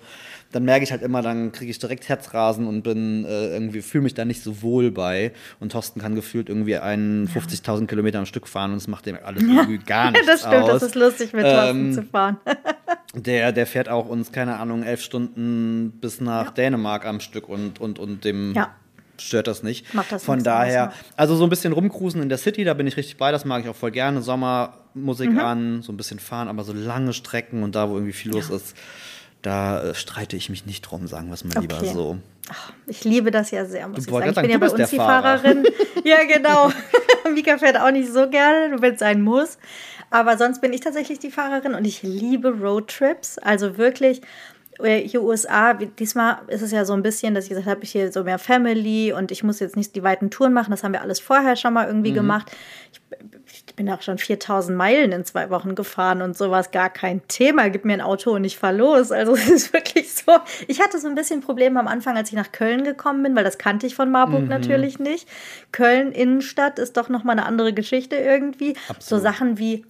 A: dann merke ich halt immer, dann kriege ich direkt Herzrasen und bin äh, irgendwie, fühle mich da nicht so wohl bei. Und Thorsten kann gefühlt irgendwie einen 50.000 Kilometer am Stück fahren und es macht dem alles irgendwie gar nichts
B: das stimmt,
A: aus.
B: das ist lustig mit Thorsten
A: Ähm,
B: zu fahren.
A: Der, der fährt auch uns, keine Ahnung, elf Stunden bis nach Dänemark am Stück und, und, und dem
B: Ja.
A: stört das nicht.
B: Macht das
A: Von
B: aus,
A: daher,
B: ja.
A: also so ein bisschen rumcruisen in der City, da bin ich richtig bei, das mag ich auch voll gerne. Sommermusik
B: Mhm.
A: an, so ein bisschen fahren, aber so lange Strecken und da, wo irgendwie viel los ist, da äh, streite ich mich nicht drum, sagen wir es mal lieber
B: Okay.
A: so.
B: Ich liebe das ja sehr, muss
A: Du
B: ich sagen. Ich bin
A: sagen,
B: ja bei uns die
A: Fahrer.
B: Fahrerin. ja, genau. Mika fährt auch nicht so gerne, wenn es sein muss. Aber sonst bin ich tatsächlich die Fahrerin und ich liebe Roadtrips. Also wirklich, äh, hier USA, diesmal ist es ja so ein bisschen, dass ich gesagt habe, ich hier so mehr Family und ich muss jetzt nicht die weiten Touren machen. Das haben wir alles vorher schon mal irgendwie gemacht. Ich, ich bin auch schon 4000 Meilen in zwei Wochen gefahren und sowas, gar kein Thema. Gib mir ein Auto und ich fahr los. Also es ist wirklich so. Ich hatte so ein bisschen Probleme am Anfang, als ich nach Köln gekommen bin, weil das kannte ich von Marburg natürlich nicht. Köln Innenstadt ist doch noch mal eine andere Geschichte irgendwie. So
A: Absolut.
B: Sachen wie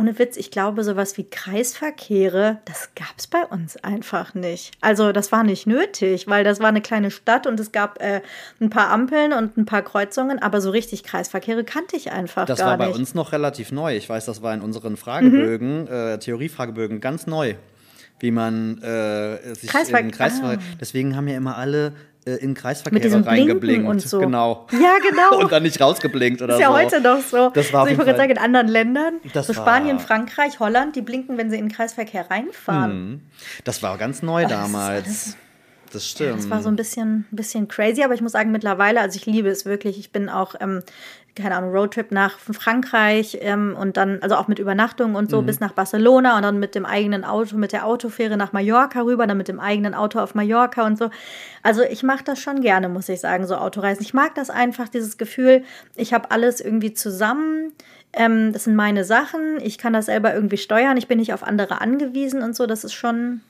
B: ohne Witz, ich glaube, sowas wie Kreisverkehre, das gab es bei uns einfach nicht. Also das war nicht nötig, weil das war eine kleine Stadt und es gab äh, ein paar Ampeln und ein paar Kreuzungen, aber so richtig Kreisverkehre kannte ich einfach
A: Das
B: gar
A: war bei
B: nicht. Mhm.
A: uns noch relativ neu. Ich weiß, das war in unseren Fragebögen, äh, Theoriefragebögen, ganz neu, wie man äh, sich
B: Kreisver-
A: in Kreisverkehr.
B: Ah.
A: Deswegen haben ja immer alle äh, in Kreisverkehre reingeblinkt.
B: und so.
A: Genau.
B: Ja, genau.
A: und dann nicht rausgeblinkt oder
B: ist ja
A: so.
B: heute noch so.
A: Das war
B: also ich wollte sagen, in anderen Ländern,
A: Das
B: so
A: war-
B: Spanien, Frankreich, Holland, die blinken, wenn sie in den Kreisverkehr reinfahren.
A: Mhm. Das war ganz neu
B: das
A: damals.
B: alles-
A: Das stimmt.
B: Das war so ein bisschen, bisschen crazy, aber ich muss sagen, mittlerweile, also ich liebe es wirklich. Ich bin auch, ähm, keine Ahnung, Roadtrip nach Frankreich ähm, und dann, also auch mit Übernachtung und so bis nach Barcelona und dann mit dem eigenen Auto, mit der Autofähre nach Mallorca rüber, dann mit dem eigenen Auto auf Mallorca und so. Also ich mache das schon gerne, muss ich sagen, so Autoreisen. Ich mag das einfach, dieses Gefühl, ich habe alles irgendwie zusammen. Ähm, das sind meine Sachen. Ich kann das selber irgendwie steuern. Ich bin nicht auf andere angewiesen und so. Das ist schon.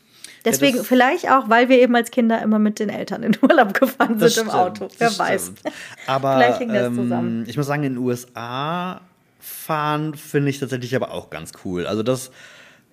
B: Deswegen,
A: das-
B: vielleicht auch, weil wir eben als Kinder immer mit den Eltern in Urlaub gefahren sind
A: Das
B: im
A: stimmt,
B: Auto. Wer weiß.
A: stimmt. Aber
B: Vielleicht hing das
A: ähm,
B: zusammen.
A: ich muss sagen, in den USA fahren finde ich tatsächlich aber auch ganz cool. Also das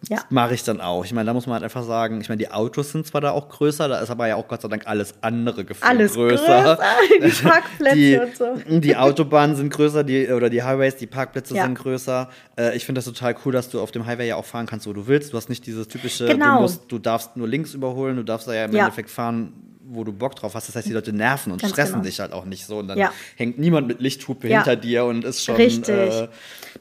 B: Ja.
A: mache ich dann auch. Ich meine, da muss man halt einfach sagen, ich meine, die Autos sind zwar da auch größer, da ist aber ja auch Gott sei Dank alles andere gefühlt
B: Alles
A: größer.
B: größer, die Parkplätze
A: die,
B: und so.
A: Die Autobahnen sind größer, die, oder die Highways, die Parkplätze
B: Ja.
A: sind größer. Äh, ich finde das total cool, dass du auf dem Highway ja auch fahren kannst, wo du willst. Du hast nicht dieses typische,
B: Genau.
A: du, musst, du darfst nur links überholen, du darfst da ja im
B: Ja.
A: Endeffekt fahren, wo du Bock drauf hast. Das heißt, die Leute nerven und
B: Ganz
A: stressen
B: genau.
A: dich halt auch nicht so. Und dann
B: Ja.
A: hängt niemand mit Lichthupe
B: Ja.
A: hinter dir und ist schon.
B: Richtig.
A: Äh,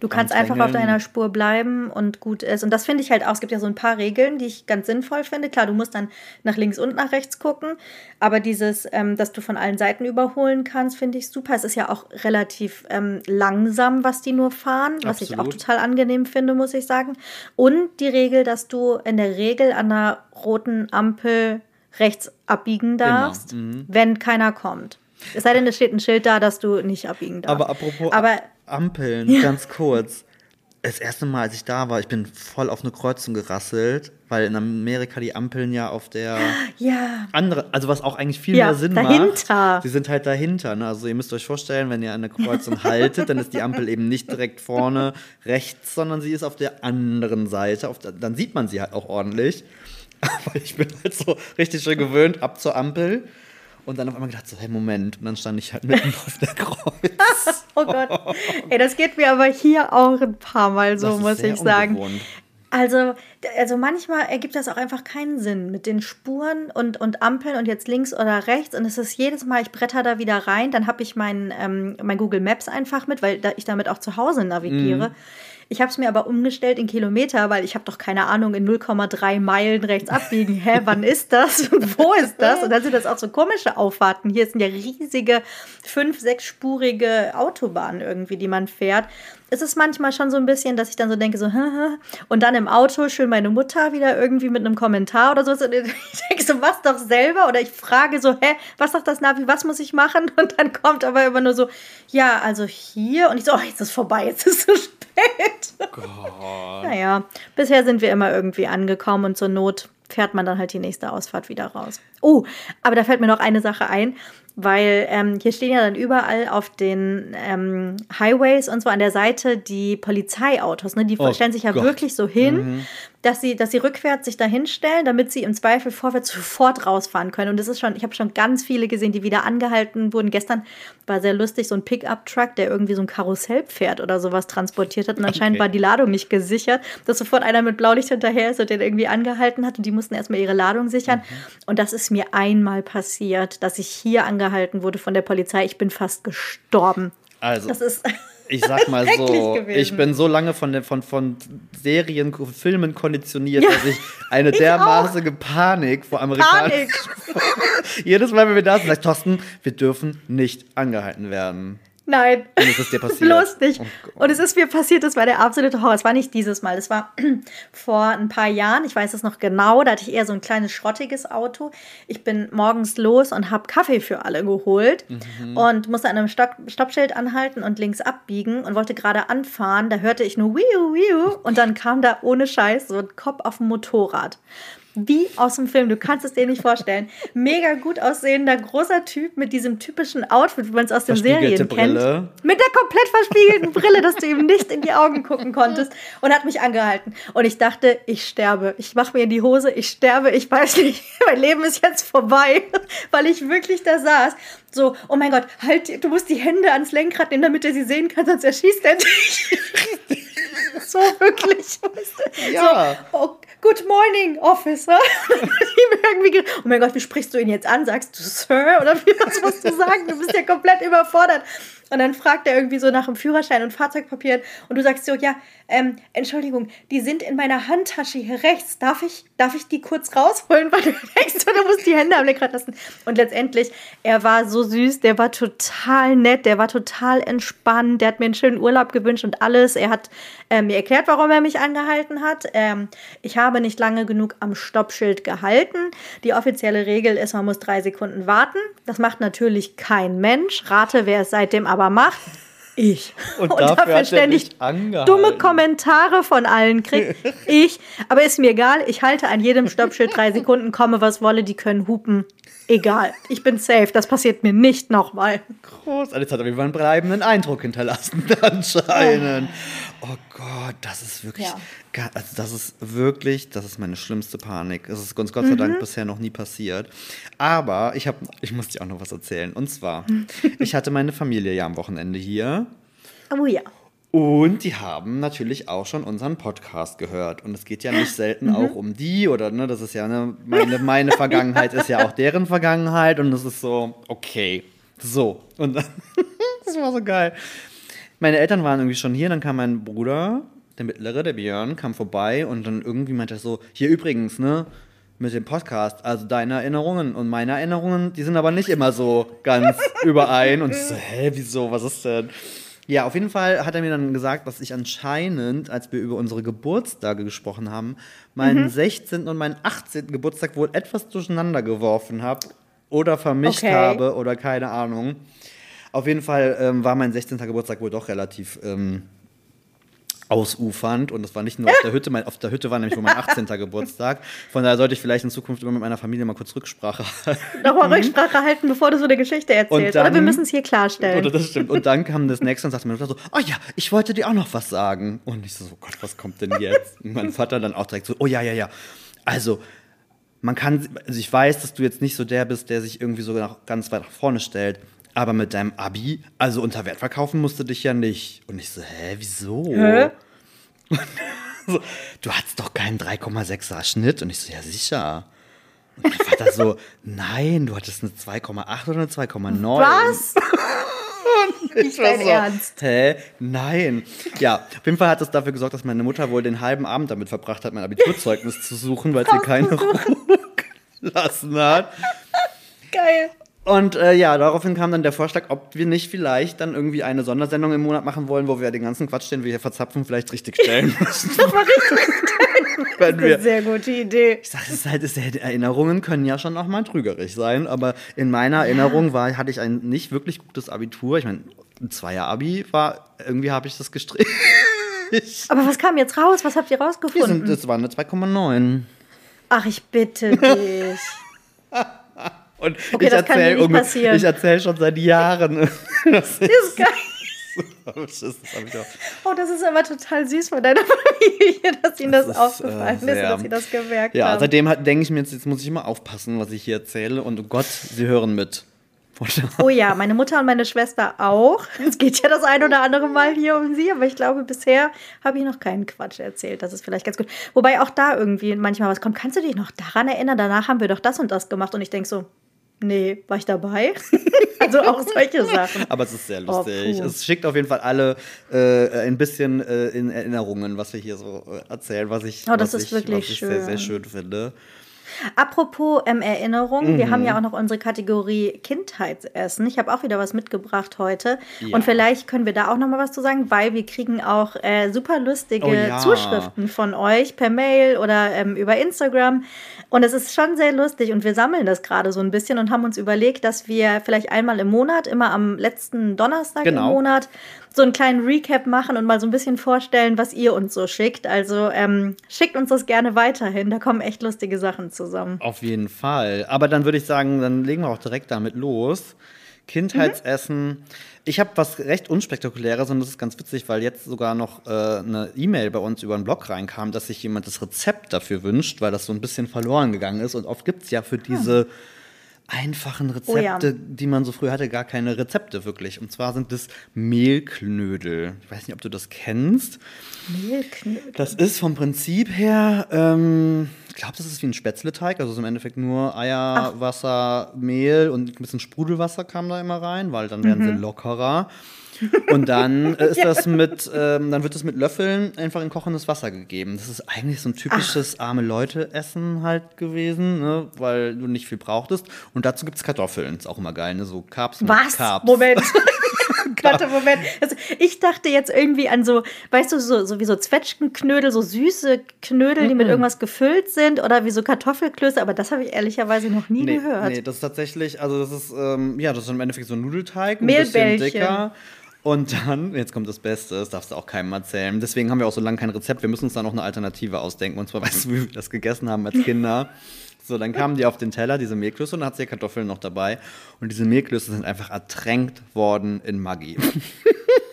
B: Du kannst einfach auf deiner Spur bleiben und gut ist. Und das finde ich halt auch. Es gibt ja so ein paar Regeln, die ich ganz sinnvoll finde. Klar, du musst dann nach links und nach rechts gucken. Aber dieses, ähm, dass du von allen Seiten überholen kannst, finde ich super. Es ist ja auch relativ ähm, langsam, was die nur fahren, was ich auch
A: Absolut.
B: total angenehm finde, muss ich sagen. Und die Regel, dass du in der Regel an einer roten Ampel rechts abbiegen darfst,
A: mhm.
B: wenn keiner kommt. Es sei denn, es steht ein Schild da, dass du nicht abbiegen darfst.
A: Aber apropos
B: Aber
A: Ampeln, ganz kurz. Das erste Mal, als ich da war, ich bin voll auf eine Kreuzung gerasselt, weil in Amerika die Ampeln ja auf der
B: ja,
A: andere, also was auch eigentlich viel
B: Ja,
A: mehr Sinn
B: dahinter.
A: macht. Sie sind halt dahinter. Ne? Also ihr müsst euch vorstellen, wenn ihr an der Kreuzung haltet, dann ist die Ampel eben nicht direkt vorne rechts, sondern sie ist auf der anderen Seite. Auf der, dann sieht man sie halt auch ordentlich. Aber ich bin halt so richtig schön gewöhnt ab zur Ampel. Und dann auf einmal gedacht, so, hey, Moment. Und dann stand ich halt mitten auf der Kreuz.
B: oh Gott. Ey, das geht mir aber hier auch ein paar Mal so, muss ich sagen.
A: ungewohnt.
B: Also, also manchmal ergibt das auch einfach keinen Sinn mit den Spuren und, und Ampeln und jetzt links oder rechts. Und es ist jedes Mal, ich bretter da wieder rein, dann habe ich mein, ähm, mein Google Maps einfach mit, weil da, ich damit auch zu Hause navigiere. Ich habe es mir aber umgestellt in Kilometer, weil ich habe doch keine Ahnung, in 0,3 Meilen rechts abbiegen. Hä, wann ist das und wo ist das? Und dann sind das auch so komische Auffahrten. Hier sind ja riesige, fünf-, sechsspurige Autobahnen irgendwie, die man fährt. Es ist manchmal schon so ein bisschen, dass ich dann so denke, so, haha. und dann im Auto schön meine Mutter wieder irgendwie mit einem Kommentar oder so. Und ich denke so, was doch selber? Oder ich frage so, hä, was sagt das Navi, was muss ich machen? Und dann kommt aber immer nur so, ja, also hier. Und ich so, oh, jetzt ist vorbei, jetzt ist es zu spät. Naja, bisher sind wir immer irgendwie angekommen und zur Not fährt man dann halt die nächste Ausfahrt wieder raus. Oh, aber da fällt mir noch eine Sache ein, weil ähm, hier stehen ja dann überall auf den ähm, Highways und so an der Seite die Polizeiautos. Ne? Die
A: Oh
B: stellen sich ja
A: Gott.
B: wirklich so hin, dass sie, dass sie rückwärts sich da hinstellen, damit sie im Zweifel vorwärts sofort rausfahren können. Und das ist schon, ich habe schon ganz viele gesehen, die wieder angehalten wurden. Gestern war sehr lustig, so ein Pickup-Truck, der irgendwie so ein Karussellpferd oder sowas transportiert hat. Und anscheinend
A: Okay.
B: war die Ladung nicht gesichert, dass sofort einer mit Blaulicht hinterher ist und den irgendwie angehalten hat. Und die mussten erstmal ihre Ladung sichern. Und das ist mir einmal passiert, dass ich hier angehalten wurde von der Polizei. Ich bin fast gestorben.
A: Also,
B: Das ist.
A: Ich sag mal so, ich bin so lange von, von, von Serien, Filmen konditioniert,
B: Ja,
A: dass ich eine
B: ich
A: dermaßige Panik vor Amerikanern. Jedes Mal, wenn wir da sind, sagt Thorsten, wir dürfen nicht angehalten werden.
B: Nein.
A: Und es ist dir passiert.
B: Bloß nicht.
A: Oh
B: und es ist mir passiert, das war der absolute Horror. Es war nicht dieses Mal, es war vor ein paar Jahren, ich weiß es noch genau, da hatte ich eher so ein kleines schrottiges Auto. Ich bin morgens los und habe Kaffee für alle geholt
A: Mhm.
B: und musste an einem Stopp Stoppschild anhalten und links abbiegen und wollte gerade anfahren. Da hörte ich nur Wiu, Wiu und dann kam da ohne Scheiß so ein Kopf auf dem Motorrad. Wie aus dem Film, du kannst es dir nicht vorstellen. Mega gut aussehender, großer Typ mit diesem typischen Outfit, wie man es aus den Serien kennt.
A: Brille.
B: Mit der komplett verspiegelten Brille, dass du ihm nicht in die Augen gucken konntest. Und hat mich angehalten. Und ich dachte, ich sterbe. Ich mache mir in die Hose, ich sterbe, ich weiß nicht, mein Leben ist jetzt vorbei. Weil ich wirklich da saß. So, oh mein Gott, halt, du musst die Hände ans Lenkrad nehmen, damit er sie sehen kann, sonst erschießt er dich. so wirklich.
A: Ja.
B: So, oh, good morning, Officer. Oh mein Gott, wie sprichst du ihn jetzt an? Sagst du Sir? Oder wie was musst du sagen? Du bist ja komplett überfordert. Und dann fragt er irgendwie so nach dem Führerschein und Fahrzeugpapieren und du sagst so, ja, ähm, Entschuldigung, die sind in meiner Handtasche hier rechts. Darf ich, darf ich die kurz rausholen? Weil du denkst, du musst die Hände am Lenkrad lassen. Und letztendlich, er war so süß, der war total nett, der war total entspannt, der hat mir einen schönen Urlaub gewünscht und alles. Er hat äh, mir erklärt, warum er mich angehalten hat. Ähm, ich habe nicht lange genug am Stoppschild gehalten. Die offizielle Regel ist, man muss drei Sekunden warten. Das macht natürlich kein Mensch. Rate, wer es seitdem aber macht. Ich.
A: Und dafür hat er
B: ständig dumme Kommentare von allen kriegt. Ich. Aber ist mir egal. Ich halte an jedem Stoppschild drei Sekunden, komme was wolle, die können hupen. Egal. Ich bin safe. Das passiert mir nicht nochmal.
A: Groß. Jetzt hat er mir einen bleibenden Eindruck hinterlassen, anscheinend. Oh Gott, das ist wirklich.
B: Ja.
A: Also das ist wirklich, das ist meine schlimmste Panik. Es ist uns Gott sei
B: Mhm.
A: Dank bisher noch nie passiert. Aber ich habe, ich muss dir auch noch was erzählen. Und zwar, ich hatte meine Familie ja am Wochenende hier.
B: Oh ja.
A: Und die haben natürlich auch schon unseren Podcast gehört. Und es geht ja nicht selten
B: Mhm.
A: auch um die oder, ne, das ist ja, ne, meine, meine Vergangenheit ist ja auch deren Vergangenheit. Und es ist so, okay, so. Und dann, das war so geil. Meine Eltern waren irgendwie schon hier, dann kam mein Bruder, der mittlere, der Björn, kam vorbei und dann irgendwie meinte er so, hier übrigens, ne, mit dem Podcast, also deine Erinnerungen und meine Erinnerungen, die sind aber nicht immer so ganz überein. Und ich so, hä, wieso, was ist denn? Ja, auf jeden Fall hat er mir dann gesagt, dass ich anscheinend, als wir über unsere Geburtstage gesprochen haben, meinen 16. und meinen 18. Geburtstag wohl etwas durcheinander geworfen habe oder vermischt
B: Okay.
A: habe oder keine Ahnung. Auf jeden Fall ähm, war mein 16. Geburtstag wohl doch relativ ähm, ausufernd und das war nicht nur auf der Hütte, mein, auf der Hütte war nämlich wohl mein 18. Geburtstag. Von daher sollte ich vielleicht in Zukunft immer mit meiner Familie mal kurz Rücksprache halten.
B: Nochmal Rücksprache halten, bevor du so eine Geschichte erzählst.
A: dann-
B: Oder wir müssen es hier klarstellen.
A: Oder das stimmt. Und dann kam das nächste und sagte meine Mutter so, oh ja, ich wollte dir auch noch was sagen. Und ich so, oh Gott, was kommt denn jetzt? Und mein Vater dann auch direkt so, oh ja, ja, ja. Also, man kann, also ich weiß, dass du jetzt nicht so der bist, der sich irgendwie so nach, ganz weit nach vorne stellt. Aber mit deinem Abi, also unter Wert verkaufen musst du dich ja nicht. Und ich so, hä, wieso?
B: Hä?
A: so, du hattest doch keinen 3,6er Schnitt. Und ich so, ja, sicher. Und mein Vater so, nein, du hattest eine 2,8 oder eine 2,9.
B: Was?
A: Ich
B: dein
A: so,
B: Ernst?
A: Hä? Nein. Ja, auf jeden Fall hat das dafür gesorgt, dass meine Mutter wohl den halben Abend damit verbracht hat, mein Abiturzeugnis zu suchen, weil sie keine Ruhe gelassen hat.
B: Geil.
A: Und äh, ja, daraufhin kam dann der Vorschlag, ob wir nicht vielleicht dann irgendwie eine Sondersendung im Monat machen wollen, wo wir den ganzen Quatsch, den wir hier verzapfen, vielleicht richtig stellen müssen.
B: Das
A: Wenn
B: eine sehr gute Idee.
A: ich sag, es ist halt, es ist, Erinnerungen können ja schon auch mal trügerisch sein, aber in meiner Erinnerung war, hatte ich ein nicht wirklich gutes Abitur. Ich meine, ein Zweier-Abi war, irgendwie habe ich das gestrichen.
B: Aber was kam jetzt raus? Was habt ihr rausgefunden?
A: sind, das war eine 2,9.
B: Ach, ich bitte dich.
A: Und
B: Okay,
A: ich
B: das kann dir
A: erzähle ich erzähl schon seit Jahren. das ist,
B: Das ist geil.
A: das.
B: Oh, das ist aber total süß von deiner Familie, dass ihnen das,
A: Das ist,
B: aufgefallen
A: äh,
B: ist, dass sie das gemerkt
A: Ja,
B: haben.
A: seitdem hat- denke ich mir jetzt, jetzt muss ich immer aufpassen, was ich hier erzähle. Und oh Gott, sie hören mit.
B: Oh ja, meine Mutter und meine Schwester auch. Es geht ja das ein oder andere Mal hier um sie, aber ich glaube, bisher habe ich noch keinen Quatsch erzählt. Das ist vielleicht ganz gut. Wobei auch da irgendwie manchmal was kommt. Kannst du dich noch daran erinnern? Danach haben wir doch das und das gemacht. Und ich denke so, nee, war ich dabei? also auch solche Sachen.
A: Aber es ist sehr
B: Oh,
A: lustig.
B: puh.
A: es schickt auf jeden Fall alle äh, ein bisschen äh, in Erinnerungen, was wir hier so äh, erzählen, was ich,
B: Oh,
A: was ich, was ich sehr, sehr
B: schön
A: finde.
B: Apropos ähm, Erinnerung, wir haben
A: Mhm.
B: ja auch noch unsere Kategorie Kindheitsessen. Ich habe auch wieder was mitgebracht heute.
A: Ja.
B: Und vielleicht können wir da auch noch mal was zu sagen, weil wir kriegen auch äh, super lustige
A: Oh ja.
B: Zuschriften von euch per Mail oder ähm, über Instagram. Und es ist schon sehr lustig und wir sammeln das gerade so ein bisschen und haben uns überlegt, dass wir vielleicht einmal im Monat, immer am letzten Donnerstag
A: Genau.
B: im Monat, so einen kleinen Recap machen und mal so ein bisschen vorstellen, was ihr uns so schickt. Also ähm, schickt uns das gerne weiterhin. Da kommen echt lustige Sachen zusammen.
A: Auf jeden Fall. Aber dann würde ich sagen, dann legen wir auch direkt damit los. Kindheitsessen. Ich habe was recht unspektakuläres und das ist ganz witzig, weil jetzt sogar noch äh, eine E-Mail bei uns über einen Blog reinkam, dass sich jemand das Rezept dafür wünscht, weil das so ein bisschen verloren gegangen ist. Und oft gibt es ja für diese einfachen Rezepte,
B: Oh ja.
A: die man so früher hatte, gar keine Rezepte wirklich. Und zwar sind das Mehlknödel. Ich weiß nicht, ob du das kennst.
B: Mehlknödel.
A: Das ist vom Prinzip her, ähm, ich glaube, das ist wie ein Spätzleteig. Also es ist im Endeffekt nur Eier, Wasser, Mehl und ein bisschen Sprudelwasser kam da immer rein, weil dann werden sie lockerer. Und dann äh, ist das mit, ähm, dann wird es mit Löffeln einfach in kochendes Wasser gegeben. Das ist eigentlich so ein typisches arme Leute-Essen halt gewesen, ne? weil du nicht viel brauchtest. Und dazu gibt es Kartoffeln. Ist auch immer geil, ne? So Carbs mit
B: Was?
A: Carbs.
B: Moment. Warte, Moment. Also, ich dachte jetzt irgendwie an so, weißt du, so, so wie so Zwetschgenknödel, so süße Knödel, die mit irgendwas gefüllt sind oder wie so Kartoffelklöße, aber das habe ich ehrlicherweise noch nie
A: Nee,
B: gehört.
A: nee, das ist tatsächlich, also das ist, ähm, ja, das ist im Endeffekt so ein Nudelteig, ein bisschen
B: Mehlbällchen.
A: dicker. Und dann, jetzt kommt das Beste, das darfst du auch keinem erzählen. Deswegen haben wir auch so lange kein Rezept. Wir müssen uns da noch eine Alternative ausdenken. Und zwar, weißt du, wie wir das gegessen haben als Kinder? So, dann kamen die auf den Teller, diese Mehlklöße, und dann hat sie Kartoffeln noch dabei. Und diese Mehlklöße sind einfach ertränkt worden in Maggi.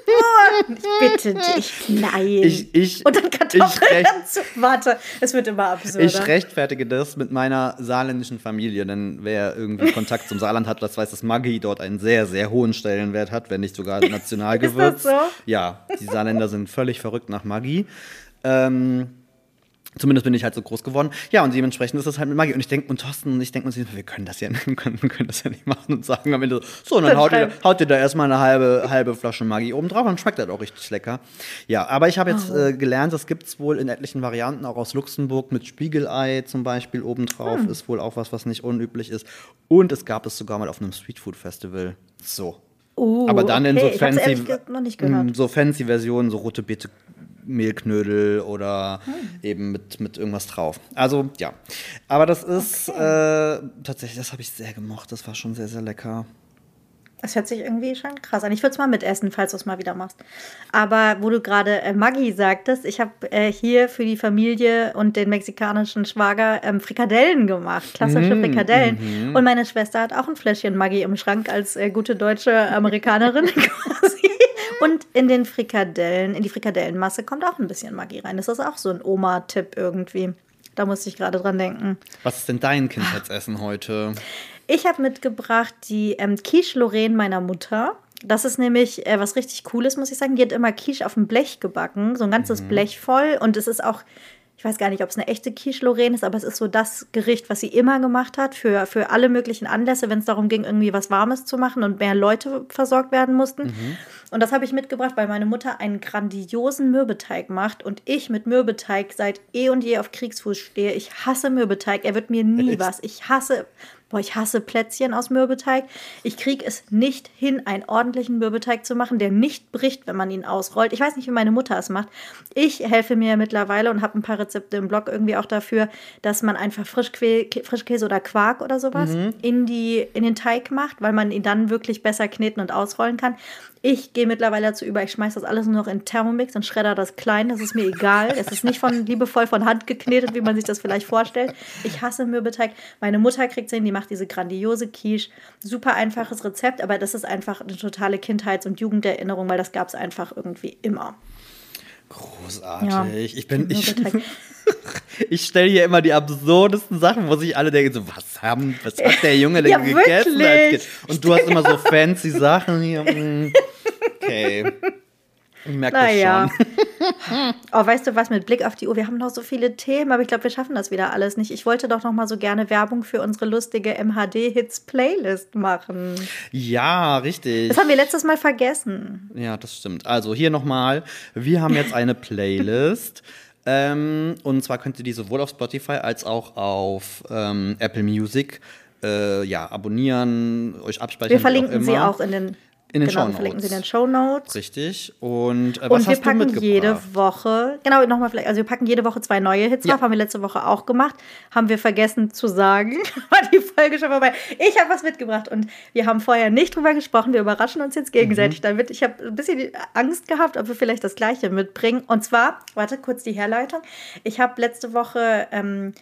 B: Ich bitte dich, nein.
A: Ich- ich-
B: Und dann Kartoffeln dazu. Warte, es wird immer absurder.
A: Ich rechtfertige das mit meiner saarländischen Familie, denn wer irgendwie Kontakt zum Saarland hat, das weiß, dass Maggi dort einen sehr, sehr hohen Stellenwert hat, wenn nicht sogar Nationalgewürz.
B: Ist das so?
A: Ja, die Saarländer sind völlig verrückt nach Maggi. Ähm, Zumindest bin ich halt so groß geworden. Ja, und dementsprechend ist das halt mit Maggi. Und ich denke, und Thorsten und ich denken uns, wir können das ja nicht, wir können, wir können das ja nicht machen und sagen am Ende so, so, und dann haut ihr, haut ihr da erstmal eine halbe, halbe Flasche Maggi oben drauf und schmeckt das auch richtig lecker. Ja, aber ich habe jetzt
B: Oh.
A: äh, gelernt, das gibt es wohl in etlichen Varianten, auch aus Luxemburg mit Spiegelei zum Beispiel obendrauf.
B: Hm.
A: Ist wohl auch was, was nicht unüblich ist. Und es gab es sogar mal auf einem Streetfood-Festival. So.
B: Uh,
A: aber dann in so
B: okay, ich hab's
A: fancy. Mm, so fancy Versionen, so rote Beete Mehlknödel oder
B: Hm.
A: eben mit, mit irgendwas drauf. Also ja. Aber das ist äh, tatsächlich, das habe ich sehr gemocht. Das war schon sehr, sehr lecker.
B: Das hört sich irgendwie schon krass an. Ich würde es mal mitessen, falls du es mal wieder machst. Aber wo du gerade äh, Maggi sagtest, ich habe äh, hier für die Familie und den mexikanischen Schwager ähm, Frikadellen gemacht. Klassische Frikadellen. Und meine Schwester hat auch ein Fläschchen Maggi im Schrank als äh, gute deutsche Amerikanerin quasi. Und in den Frikadellen, in die Frikadellenmasse kommt auch ein bisschen Maggi rein. Das ist auch so ein Oma-Tipp irgendwie. Da musste ich gerade dran denken.
A: Was ist denn dein Kindheitsessen heute?
B: Ich habe mitgebracht die ähm, Quiche Lorraine meiner Mutter. Das ist nämlich äh, was richtig Cooles, muss ich sagen. Die hat immer Quiche auf dem Blech gebacken, so ein ganzes
A: Mhm.
B: Blech voll. Und es ist auch, ich weiß gar nicht, ob es eine echte Quiche Lorraine ist, aber es ist so das Gericht, was sie immer gemacht hat für, für alle möglichen Anlässe, wenn es darum ging, irgendwie was Warmes zu machen und mehr Leute versorgt werden mussten.
A: Mhm.
B: Und das habe ich mitgebracht, weil meine Mutter einen grandiosen Mürbeteig macht und ich mit Mürbeteig seit eh und je auf Kriegsfuß stehe. Ich hasse Mürbeteig. Er wird mir nie was. Ich hasse, boah, ich hasse Plätzchen aus Mürbeteig. Ich kriege es nicht hin, einen ordentlichen Mürbeteig zu machen, der nicht bricht, wenn man ihn ausrollt. Ich weiß nicht, wie meine Mutter es macht. Ich helfe mir mittlerweile und habe ein paar Rezepte im Blog irgendwie auch dafür, dass man einfach Frischque Frischkäse oder Quark oder sowas in, die, in den Teig macht, weil man ihn dann wirklich besser kneten und ausrollen kann. Ich gehe mittlerweile dazu über, ich schmeiße das alles nur noch in Thermomix und schredder das klein. Das ist mir egal. Es ist nicht von liebevoll von Hand geknetet, wie man sich das vielleicht vorstellt. Ich hasse Mürbeteig. Meine Mutter kriegt hin, die macht diese grandiose Quiche. Super einfaches Rezept, aber das ist einfach eine totale Kindheits- und Jugenderinnerung, weil das gab es einfach irgendwie immer.
A: Großartig.
B: Ja.
A: Ich bin, ich, ich stelle hier immer die absurdesten Sachen, wo sich alle denken, so, was haben, was hat der Junge denn
B: Ja,
A: gegessen? Und du hast immer so fancy Sachen hier. mm. Okay. Ich merke
B: Naja.
A: das schon.
B: Oh, weißt du was, mit Blick auf die Uhr, wir haben noch so viele Themen, aber ich glaube, wir schaffen das wieder alles nicht. Ich wollte doch noch mal so gerne Werbung für unsere lustige MHD-Hits-Playlist machen.
A: Ja, richtig.
B: Das haben wir letztes Mal vergessen.
A: Ja, das stimmt. Also hier nochmal, wir haben jetzt eine Playlist. ähm, und zwar könnt ihr die sowohl auf Spotify als auch auf ähm, Apple Music äh, ja, abonnieren, euch abspeichern.
B: Wir verlinken sie
A: immer.
B: auch in den,
A: In den
B: genau,
A: Shownotes.
B: verlinken sie in den Show Notes.
A: Richtig. Und äh, was
B: Und wir
A: hast
B: packen jede Woche, genau, nochmal vielleicht, also wir packen jede Woche zwei neue Hits
A: Ja.
B: drauf, haben wir letzte Woche auch gemacht, haben wir vergessen zu sagen, war die Folge schon vorbei. Ich habe was mitgebracht und wir haben vorher nicht drüber gesprochen, wir überraschen uns jetzt gegenseitig
A: Mhm.
B: damit. Ich habe ein bisschen Angst gehabt, ob wir vielleicht das Gleiche mitbringen. Und zwar, warte, kurz die Herleitung. Ich habe letzte Woche ähm,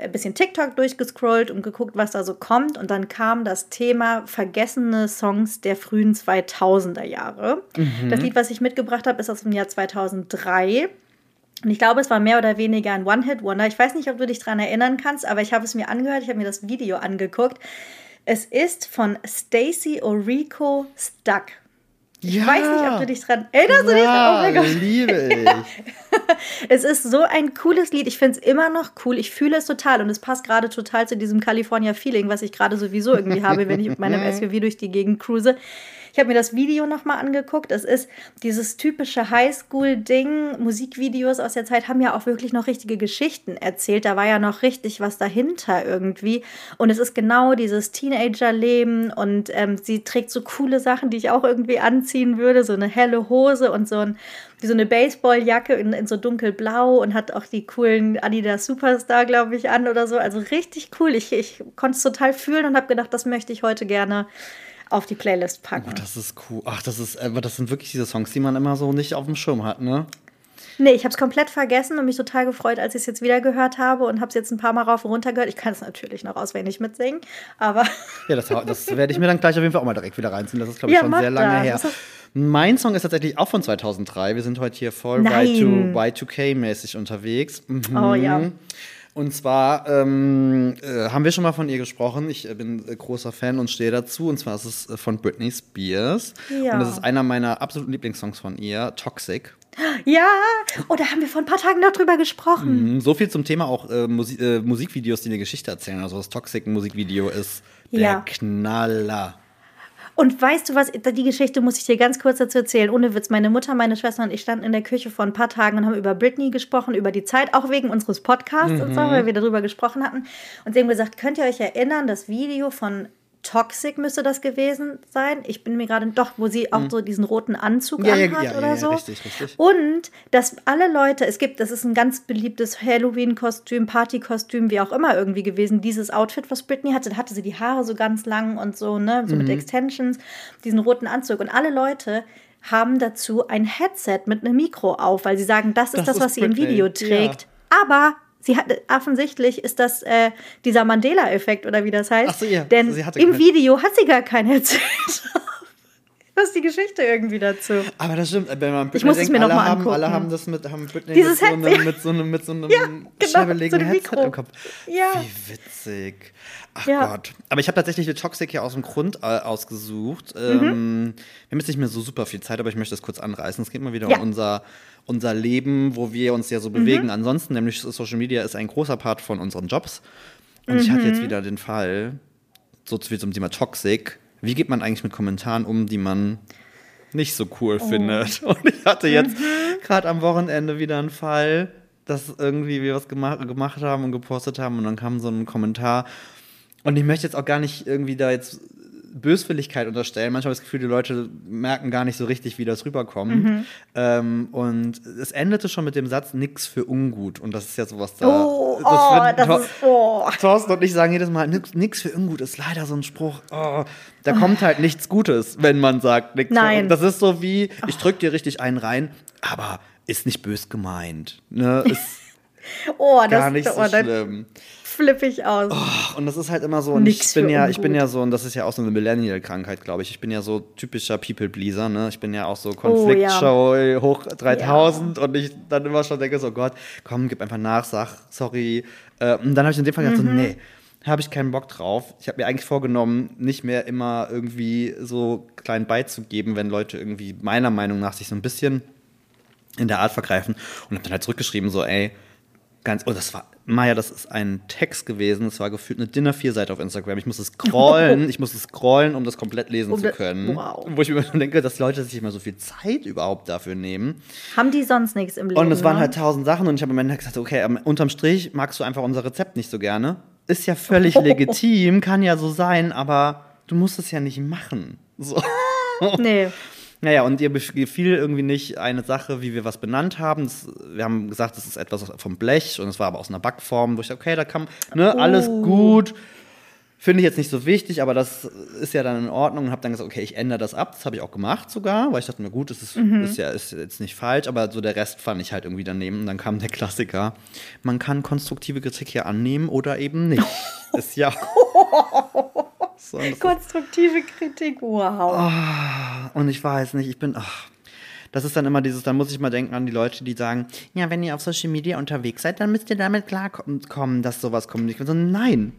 B: ein bisschen TikTok durchgescrollt und geguckt, was da so kommt. Und dann kam das Thema vergessene Songs der frühen 2000er Jahre. Das Lied, was ich mitgebracht habe, ist aus dem Jahr 2003. Und ich glaube, es war mehr oder weniger ein One-Hit-Wonder. Ich weiß nicht, ob du dich daran erinnern kannst, aber ich habe es mir angehört, ich habe mir das Video angeguckt. Es ist von Stacey Orico Stuck. Ich
A: ja,
B: weiß nicht, ob du dich dran erinnerst. Dich? Oh mein
A: ja,
B: Gott.
A: liebe ich.
B: Es ist so ein cooles Lied. Ich finde es immer noch cool. Ich fühle es total und es passt gerade total zu diesem California-Feeling, was ich gerade sowieso irgendwie habe, wenn ich mit meinem SUV durch die Gegend cruise. Ich habe mir das Video nochmal angeguckt. Es ist dieses typische Highschool-Ding. Musikvideos aus der Zeit haben ja auch wirklich noch richtige Geschichten erzählt. Da war ja noch richtig was dahinter irgendwie. Und es ist genau dieses Teenager-Leben und ähm, sie trägt so coole Sachen, die ich auch irgendwie anziehen würde. So eine helle Hose und so, ein, so eine Baseballjacke in, in so dunkelblau und hat auch die coolen Adidas Superstar, glaube ich, an oder so. Also richtig cool. Ich, ich konnte es total fühlen und habe gedacht, das möchte ich heute gerne auf die Playlist packen.
A: Oh, das ist cool. Ach, das ist, aber das sind wirklich diese Songs, die man immer so nicht auf dem Schirm hat, ne?
B: Nee, ich habe es komplett vergessen und mich total gefreut, als ich es jetzt wieder gehört habe und habe es jetzt ein paar Mal rauf und runter gehört. Ich kann es natürlich noch auswendig mitsingen, aber
A: Ja, das, das werde ich mir dann gleich auf jeden Fall auch mal direkt wieder reinziehen. Das ist, glaube ich,
B: Ja,
A: schon sehr lange
B: das.
A: her. Mein Song ist tatsächlich auch von 2003. Wir sind heute hier voll
B: Nein.
A: Y2, Y2K-mäßig unterwegs. Mhm.
B: Oh ja.
A: Und zwar ähm, äh, haben wir schon mal von ihr gesprochen. Ich äh, bin äh, großer Fan und stehe dazu. Und zwar ist es äh, von Britney Spears.
B: Ja.
A: Und das ist einer meiner absoluten Lieblingssongs von ihr, Toxic.
B: ja, oh, da haben wir vor ein paar Tagen noch drüber gesprochen.
A: Mhm, So viel zum Thema auch äh, Musi äh, Musikvideos, die eine Geschichte erzählen. Also das Toxic-Musikvideo ist der
B: Ja.
A: Knaller.
B: Und weißt du was, die Geschichte muss ich dir ganz kurz dazu erzählen. Ohne Witz, meine Mutter, meine Schwester und ich standen in der Küche vor ein paar Tagen und haben über Britney gesprochen, über die Zeit, auch wegen unseres Podcasts und so, weil wir darüber gesprochen hatten. Und sie haben gesagt, könnt ihr euch erinnern, das Video von Toxic müsste das gewesen sein. Ich bin mir gerade doch, wo sie auch so diesen roten Anzug
A: Mhm. Ja,
B: anhat
A: ja,
B: oder
A: ja, ja,
B: so.
A: richtig, richtig.
B: Und dass alle Leute, es gibt, das ist ein ganz beliebtes Halloween-Kostüm, Partykostüm, wie auch immer irgendwie gewesen. Dieses Outfit, was Britney hatte, da hatte sie die Haare so ganz lang und so, ne, so
A: Mhm.
B: mit Extensions, diesen roten Anzug. Und alle Leute haben dazu ein Headset mit einem Mikro auf, weil sie sagen, das ist
A: Das
B: das,
A: ist
B: was sie im
A: Britney,
B: Video trägt. Aber sie hat offensichtlich ist das äh, dieser Mandela-Effekt oder wie das heißt.
A: Ach so, ja.
B: Denn
A: Sie hatte
B: im Video hat sie gar kein Headset. passt die Geschichte irgendwie dazu.
A: Aber das stimmt, wenn man
B: Ich muss es mir noch
A: alle,
B: mal
A: haben,
B: angucken.
A: alle haben das mit, haben Britney
B: Dieses
A: mit, so einem, mit so einem, mit so einem
B: Ja, genau, so ein
A: Headset im Kopf.
B: Ja.
A: Wie witzig. Ach
B: Ja.
A: Gott. Aber ich habe tatsächlich die Toxic hier aus dem Grund äh, ausgesucht.
B: Mhm.
A: Ähm, wir haben jetzt nicht mehr so super viel Zeit, aber ich möchte das kurz anreißen. Es geht mal wieder
B: Ja. Mhm.
A: um unser, unser Leben, wo wir uns ja so bewegen. Ansonsten, nämlich Social Media ist ein großer Part von unseren Jobs. Und ich hatte
B: Mhm.
A: jetzt wieder den Fall, so viel zum Thema Toxic. Wie geht man eigentlich mit Kommentaren um, die man nicht so cool
B: Oh.
A: findet? Und ich hatte jetzt
B: Mhm.
A: gerade am Wochenende wieder einen Fall, dass irgendwie wir was gemacht, gemacht haben und gepostet haben und dann kam so ein Kommentar. Und ich möchte jetzt auch gar nicht irgendwie da jetzt Böswilligkeit unterstellen. Manchmal habe ich das Gefühl, die Leute merken gar nicht so richtig, wie das rüberkommt.
B: Mhm.
A: Ähm, und es endete schon mit dem Satz, nix für ungut. Und das ist ja sowas da.
B: Oh, oh,
A: wird
B: das
A: Thor-
B: ist, oh.
A: Thorsten und ich sagen jedes Mal, nix, nix für ungut ist leider so ein Spruch. Oh, da kommt halt nichts Gutes, wenn man sagt, nix für
B: Nein.
A: ungut. Das ist so wie, ich drück dir richtig einen rein, aber ist nicht bös gemeint. Ne? Ist
B: Oh, das
A: gar nicht so
B: oh,
A: schlimm.
B: Flippe ich aus.
A: Und das ist halt immer so, und
B: Nix
A: ich bin ja, ich
B: ungut.
A: bin ja so, und das ist ja auch so eine Millennial-Krankheit, glaube ich. Ich bin ja so typischer People-Pleaser, ne? Ich bin ja auch so Konfliktshow hoch 3000 und ich dann immer schon denke so, Gott, komm, gib einfach nach, sag, sorry. Äh, und dann habe ich in dem Fall gedacht,
B: Mhm.
A: so, nee, habe ich keinen Bock drauf. Ich habe mir eigentlich vorgenommen, nicht mehr immer irgendwie so klein beizugeben, wenn Leute irgendwie meiner Meinung nach sich so ein bisschen in der Art vergreifen und habe dann halt zurückgeschrieben, so, ey, ganz, oh, das war, Maja, das ist ein Text gewesen, das war gefühlt eine Dinner 4 Seite auf Instagram. Ich musste scrollen, ich musste scrollen, um das komplett lesen
B: Um
A: zu können.
B: wow.
A: Wo ich mir denke, dass Leute sich immer so viel Zeit überhaupt dafür nehmen.
B: Haben die sonst nichts im Leben?
A: Und es waren
B: ne?
A: halt tausend Sachen und ich habe am Ende gesagt, okay, unterm Strich magst du einfach unser Rezept nicht so gerne. Ist ja völlig legitim, kann ja so sein, aber du musst es ja nicht machen. So.
B: Nee.
A: Naja, und ihr gefiel irgendwie nicht eine Sache, wie wir was benannt haben. Das, wir haben gesagt, das ist etwas vom Blech und es war aber aus einer Backform, wo ich dachte, okay, da kann, ne, alles
B: Oh.
A: gut. Finde ich jetzt nicht so wichtig, aber das ist ja dann in Ordnung und habe dann gesagt, okay, ich ändere das ab. Das habe ich auch gemacht sogar, weil ich dachte mir, gut, das ist, ist ja ist jetzt nicht falsch, aber so der Rest fand ich halt irgendwie daneben. Und dann kam der Klassiker. Man kann konstruktive Kritik ja annehmen oder eben nicht. ist ja. und
B: Konstruktive Kritik, wow.
A: und ich weiß nicht, ich bin. Ach, das ist dann immer dieses, dann muss ich mal denken an die Leute, die sagen, ja, wenn ihr auf Social Media unterwegs seid, dann müsst ihr damit klarkommen, dass sowas kommt. Ich bin so, nein.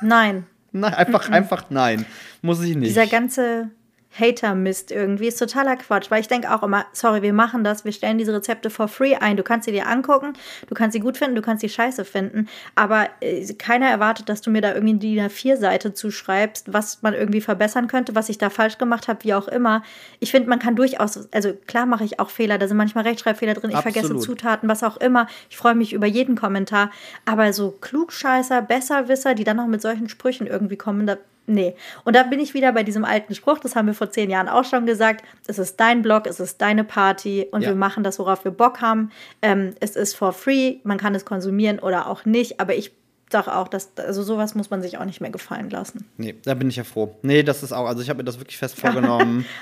B: Nein.
A: Nein, einfach, einfach nein. Muss ich nicht.
B: Dieser ganze Hater-Mist irgendwie ist totaler Quatsch, weil ich denke auch immer, sorry, wir machen das, wir stellen diese Rezepte for free ein. Du kannst sie dir angucken, du kannst sie gut finden, du kannst sie scheiße finden, aber äh, keiner erwartet, dass du mir da irgendwie die A4-Seite zuschreibst, was man irgendwie verbessern könnte, was ich da falsch gemacht habe, wie auch immer. Ich finde, man kann durchaus, also klar mache ich auch Fehler, da sind manchmal Rechtschreibfehler drin, ich vergesse
A: Absolut.
B: Zutaten, was auch immer. Ich freue mich über jeden Kommentar, aber so Klugscheißer, Besserwisser, die dann noch mit solchen Sprüchen irgendwie kommen, da Nee. Und da bin ich wieder bei diesem alten Spruch, das haben wir vor zehn Jahren auch schon gesagt. Es ist dein Blog, es ist deine Party und
A: Ja.
B: wir machen das, worauf wir Bock haben. Ähm, es ist for free, man kann es konsumieren oder auch nicht, aber ich sage auch, dass also sowas muss man sich auch nicht mehr gefallen lassen.
A: nee, da bin ich ja froh. Nee, das ist auch, also ich habe mir das wirklich fest vorgenommen.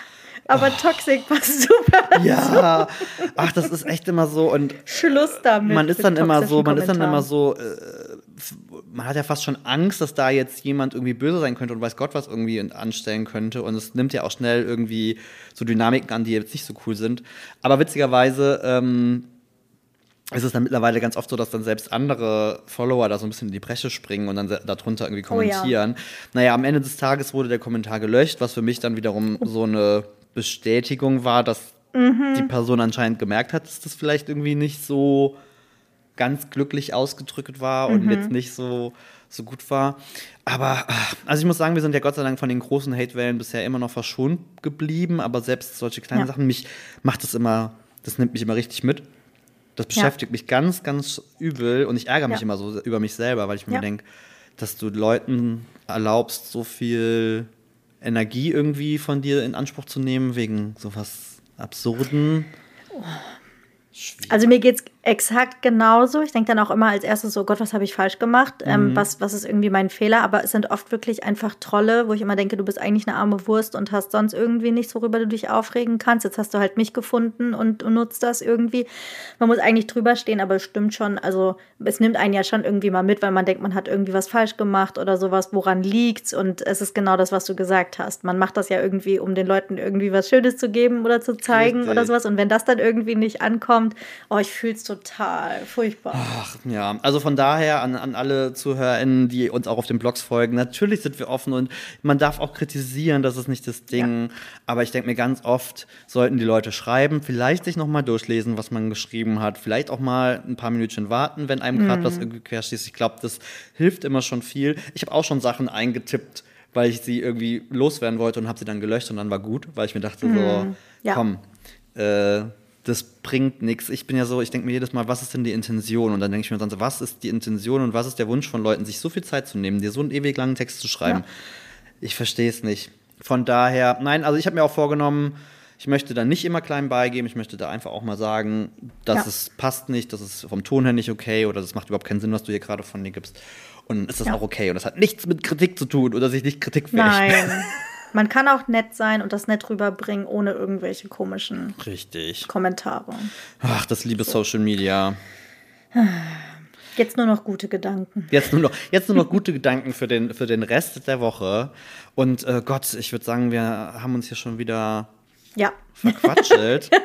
B: Aber Toxic passt super.
A: ja. Ach, das ist echt immer so und
B: Schluss damit.
A: man ist dann immer so, man ist dann immer so, äh, man hat ja fast schon Angst, dass da jetzt jemand irgendwie böse sein könnte und weiß Gott was irgendwie anstellen könnte. Und es nimmt ja auch schnell irgendwie so Dynamiken an, die jetzt nicht so cool sind. Aber witzigerweise ähm, ist es dann mittlerweile ganz oft so, dass dann selbst andere Follower da so ein bisschen in die Bresche springen und dann darunter irgendwie
B: Oh ja.
A: kommentieren. Naja, am Ende des Tages wurde der Kommentar gelöscht, was für mich dann wiederum so eine Bestätigung war, dass
B: Mhm.
A: die Person anscheinend gemerkt hat, dass das vielleicht irgendwie nicht so ganz glücklich ausgedrückt war und jetzt nicht so, so gut war. Aber, ach, also ich muss sagen, wir sind ja Gott sei Dank von den großen Hatewellen bisher immer noch verschont geblieben, aber selbst solche kleinen
B: Ja.
A: Sachen, mich macht das immer, das nimmt mich immer richtig mit. Das beschäftigt mich ganz, ganz übel und ich ärgere mich
B: Ja.
A: immer so über mich selber, weil ich mir
B: Ja.
A: denke, dass du Leuten erlaubst, so viel Energie irgendwie von dir in Anspruch zu nehmen, wegen sowas Absurden. Schwierig.
B: Also mir geht es exakt genauso. Ich denke dann auch immer als erstes so, Gott, was habe ich falsch gemacht? Ähm, was, was ist irgendwie mein Fehler? Aber es sind oft wirklich einfach Trolle, wo ich immer denke, du bist eigentlich eine arme Wurst und hast sonst irgendwie nichts, worüber du dich aufregen kannst. Jetzt hast du halt mich gefunden und, und nutzt das irgendwie. Man muss eigentlich drüber stehen, aber es stimmt schon. Also es nimmt einen ja schon irgendwie mal mit, weil man denkt, man hat irgendwie was falsch gemacht oder sowas. Woran liegt's? Und es ist genau das, was du gesagt hast. Man macht das ja irgendwie, um den Leuten irgendwie was Schönes zu geben oder zu zeigen
A: Richtig.
B: oder sowas. Und wenn das dann irgendwie nicht ankommt, oh, ich fühle es total furchtbar.
A: Ach, ja, also von daher an, an alle ZuhörerInnen, die uns auch auf den Blogs folgen, natürlich sind wir offen und man darf auch kritisieren, das ist nicht das Ding. Aber ich denke mir ganz oft, sollten die Leute schreiben, vielleicht sich nochmal durchlesen, was man geschrieben hat, vielleicht auch mal ein paar Minütchen warten, wenn einem gerade was irgendwie querschießt. Ich glaube, das hilft immer schon viel. Ich habe auch schon Sachen eingetippt, weil ich sie irgendwie loswerden wollte und habe sie dann gelöscht und dann war gut, weil ich mir dachte so,
B: Ja.
A: komm, äh, das bringt nichts. Ich bin ja so, ich denke mir jedes Mal, was ist denn die Intention? Und dann denke ich mir dann so, was ist die Intention und was ist der Wunsch von Leuten, sich so viel Zeit zu nehmen, dir so einen ewig langen Text zu schreiben?
B: Ja.
A: Ich verstehe es nicht. Von daher, nein, also ich habe mir auch vorgenommen, ich möchte da nicht immer klein beigeben, ich möchte da einfach auch mal sagen, dass
B: Ja.
A: es passt nicht, das ist vom Ton her nicht okay oder das macht überhaupt keinen Sinn, was du hier gerade von dir gibst. Und ist das
B: Ja.
A: auch okay. Und das hat nichts mit Kritik zu tun oder sich nicht kritikfähig.
B: Nein. Man kann auch nett sein und das nett rüberbringen, ohne irgendwelche komischen
A: Richtig.
B: Kommentare.
A: Ach, das liebe Social Media.
B: Jetzt nur noch gute Gedanken.
A: Jetzt nur noch, jetzt nur noch gute Gedanken für den, für den Rest der Woche. Und äh, Gott, ich würde sagen, wir haben uns hier schon wieder
B: Ja,
A: verquatschelt.
B: wir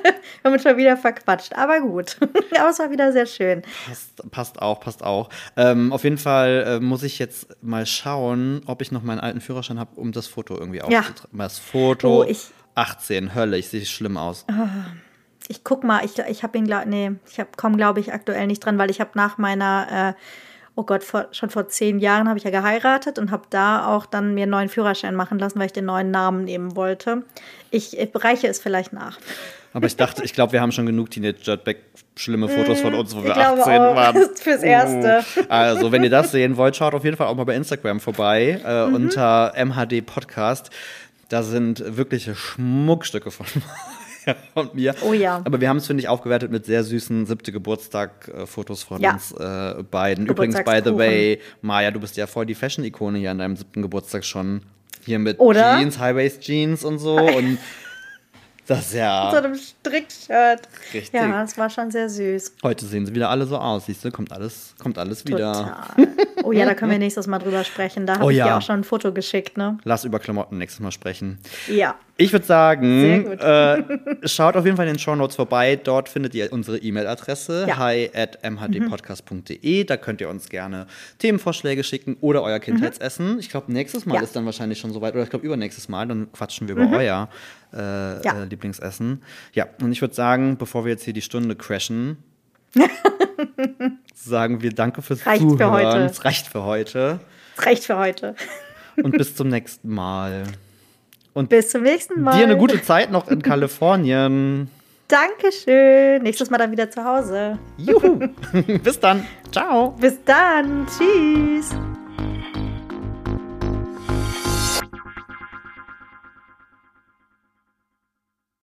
B: haben uns schon wieder verquatscht, aber gut. aber es war wieder sehr schön.
A: passt, passt auch, passt auch. Ähm, auf jeden Fall äh, muss ich jetzt mal schauen, ob ich noch meinen alten Führerschein habe, um das Foto irgendwie
B: Ja.
A: aufzutragen. Das Foto
B: Oh, ich-
A: 18, Hölle, ich sehe schlimm aus.
B: Ich guck mal, ich, ich habe ihn, glaub, nee, ich komme, glaube ich, aktuell nicht dran, weil ich habe nach meiner, äh, oh Gott, vor, schon vor zehn Jahren habe ich ja geheiratet und habe da auch dann mir einen neuen Führerschein machen lassen, weil ich den neuen Namen nehmen wollte. Ich, ich reiche es vielleicht nach.
A: Aber ich dachte, ich glaube, wir haben schon genug Teenage-Dirtbag schlimme Fotos von uns, wo wir
B: glaube
A: 18
B: auch.
A: waren.
B: Fürs Erste.
A: Uh. Also, wenn ihr das sehen wollt, schaut auf jeden Fall auch mal bei Instagram vorbei äh,
B: Mhm.
A: unter MHD Podcast. Da sind wirkliche Schmuckstücke von und mir.
B: Oh ja.
A: Aber wir haben es, finde ich, aufgewertet mit sehr süßen siebte Geburtstag-Fotos von
B: Ja.
A: uns äh, beiden. Übrigens, by the way, Maja, du bist ja voll die Fashion-Ikone hier an deinem siebten Geburtstag schon. Hier mit
B: Oder?
A: Jeans, High-Waist-Jeans und so. Und das ist ja.
B: So einem Strickshirt.
A: Richtig.
B: Ja, es war schon sehr süß.
A: Heute sehen sie wieder alle so aus, siehst du, kommt alles, kommt alles wieder.
B: Total. Oh ja, da können wir nächstes Mal drüber sprechen. Da habe
A: Oh
B: ich
A: ja.
B: dir auch schon ein Foto geschickt, ne?
A: Lass über Klamotten nächstes Mal sprechen.
B: Ja.
A: Ich würde sagen, äh, schaut auf jeden Fall in den Shownotes vorbei. Dort findet ihr unsere E-Mail-Adresse
B: Ja.
A: hi at mhdpodcast.de. Da könnt ihr uns gerne Themenvorschläge schicken oder euer Kindheitsessen. Ich glaube, nächstes Mal
B: Ja.
A: ist dann wahrscheinlich schon soweit, oder ich glaube, übernächstes Mal, dann quatschen wir über euer äh,
B: Ja.
A: äh, Lieblingsessen. Ja, und ich würde sagen, bevor wir jetzt hier die Stunde crashen, sagen wir Danke fürs
B: Reicht für
A: Zuhören.
B: heute.
A: Es reicht für heute.
B: Das reicht für heute.
A: Und bis zum nächsten Mal. Und
B: Bis zum nächsten Mal.
A: dir eine gute Zeit noch in Kalifornien.
B: Dankeschön. Nächstes Mal dann wieder zu Hause.
A: Juhu. Bis dann. Ciao.
B: Bis dann. Tschüss.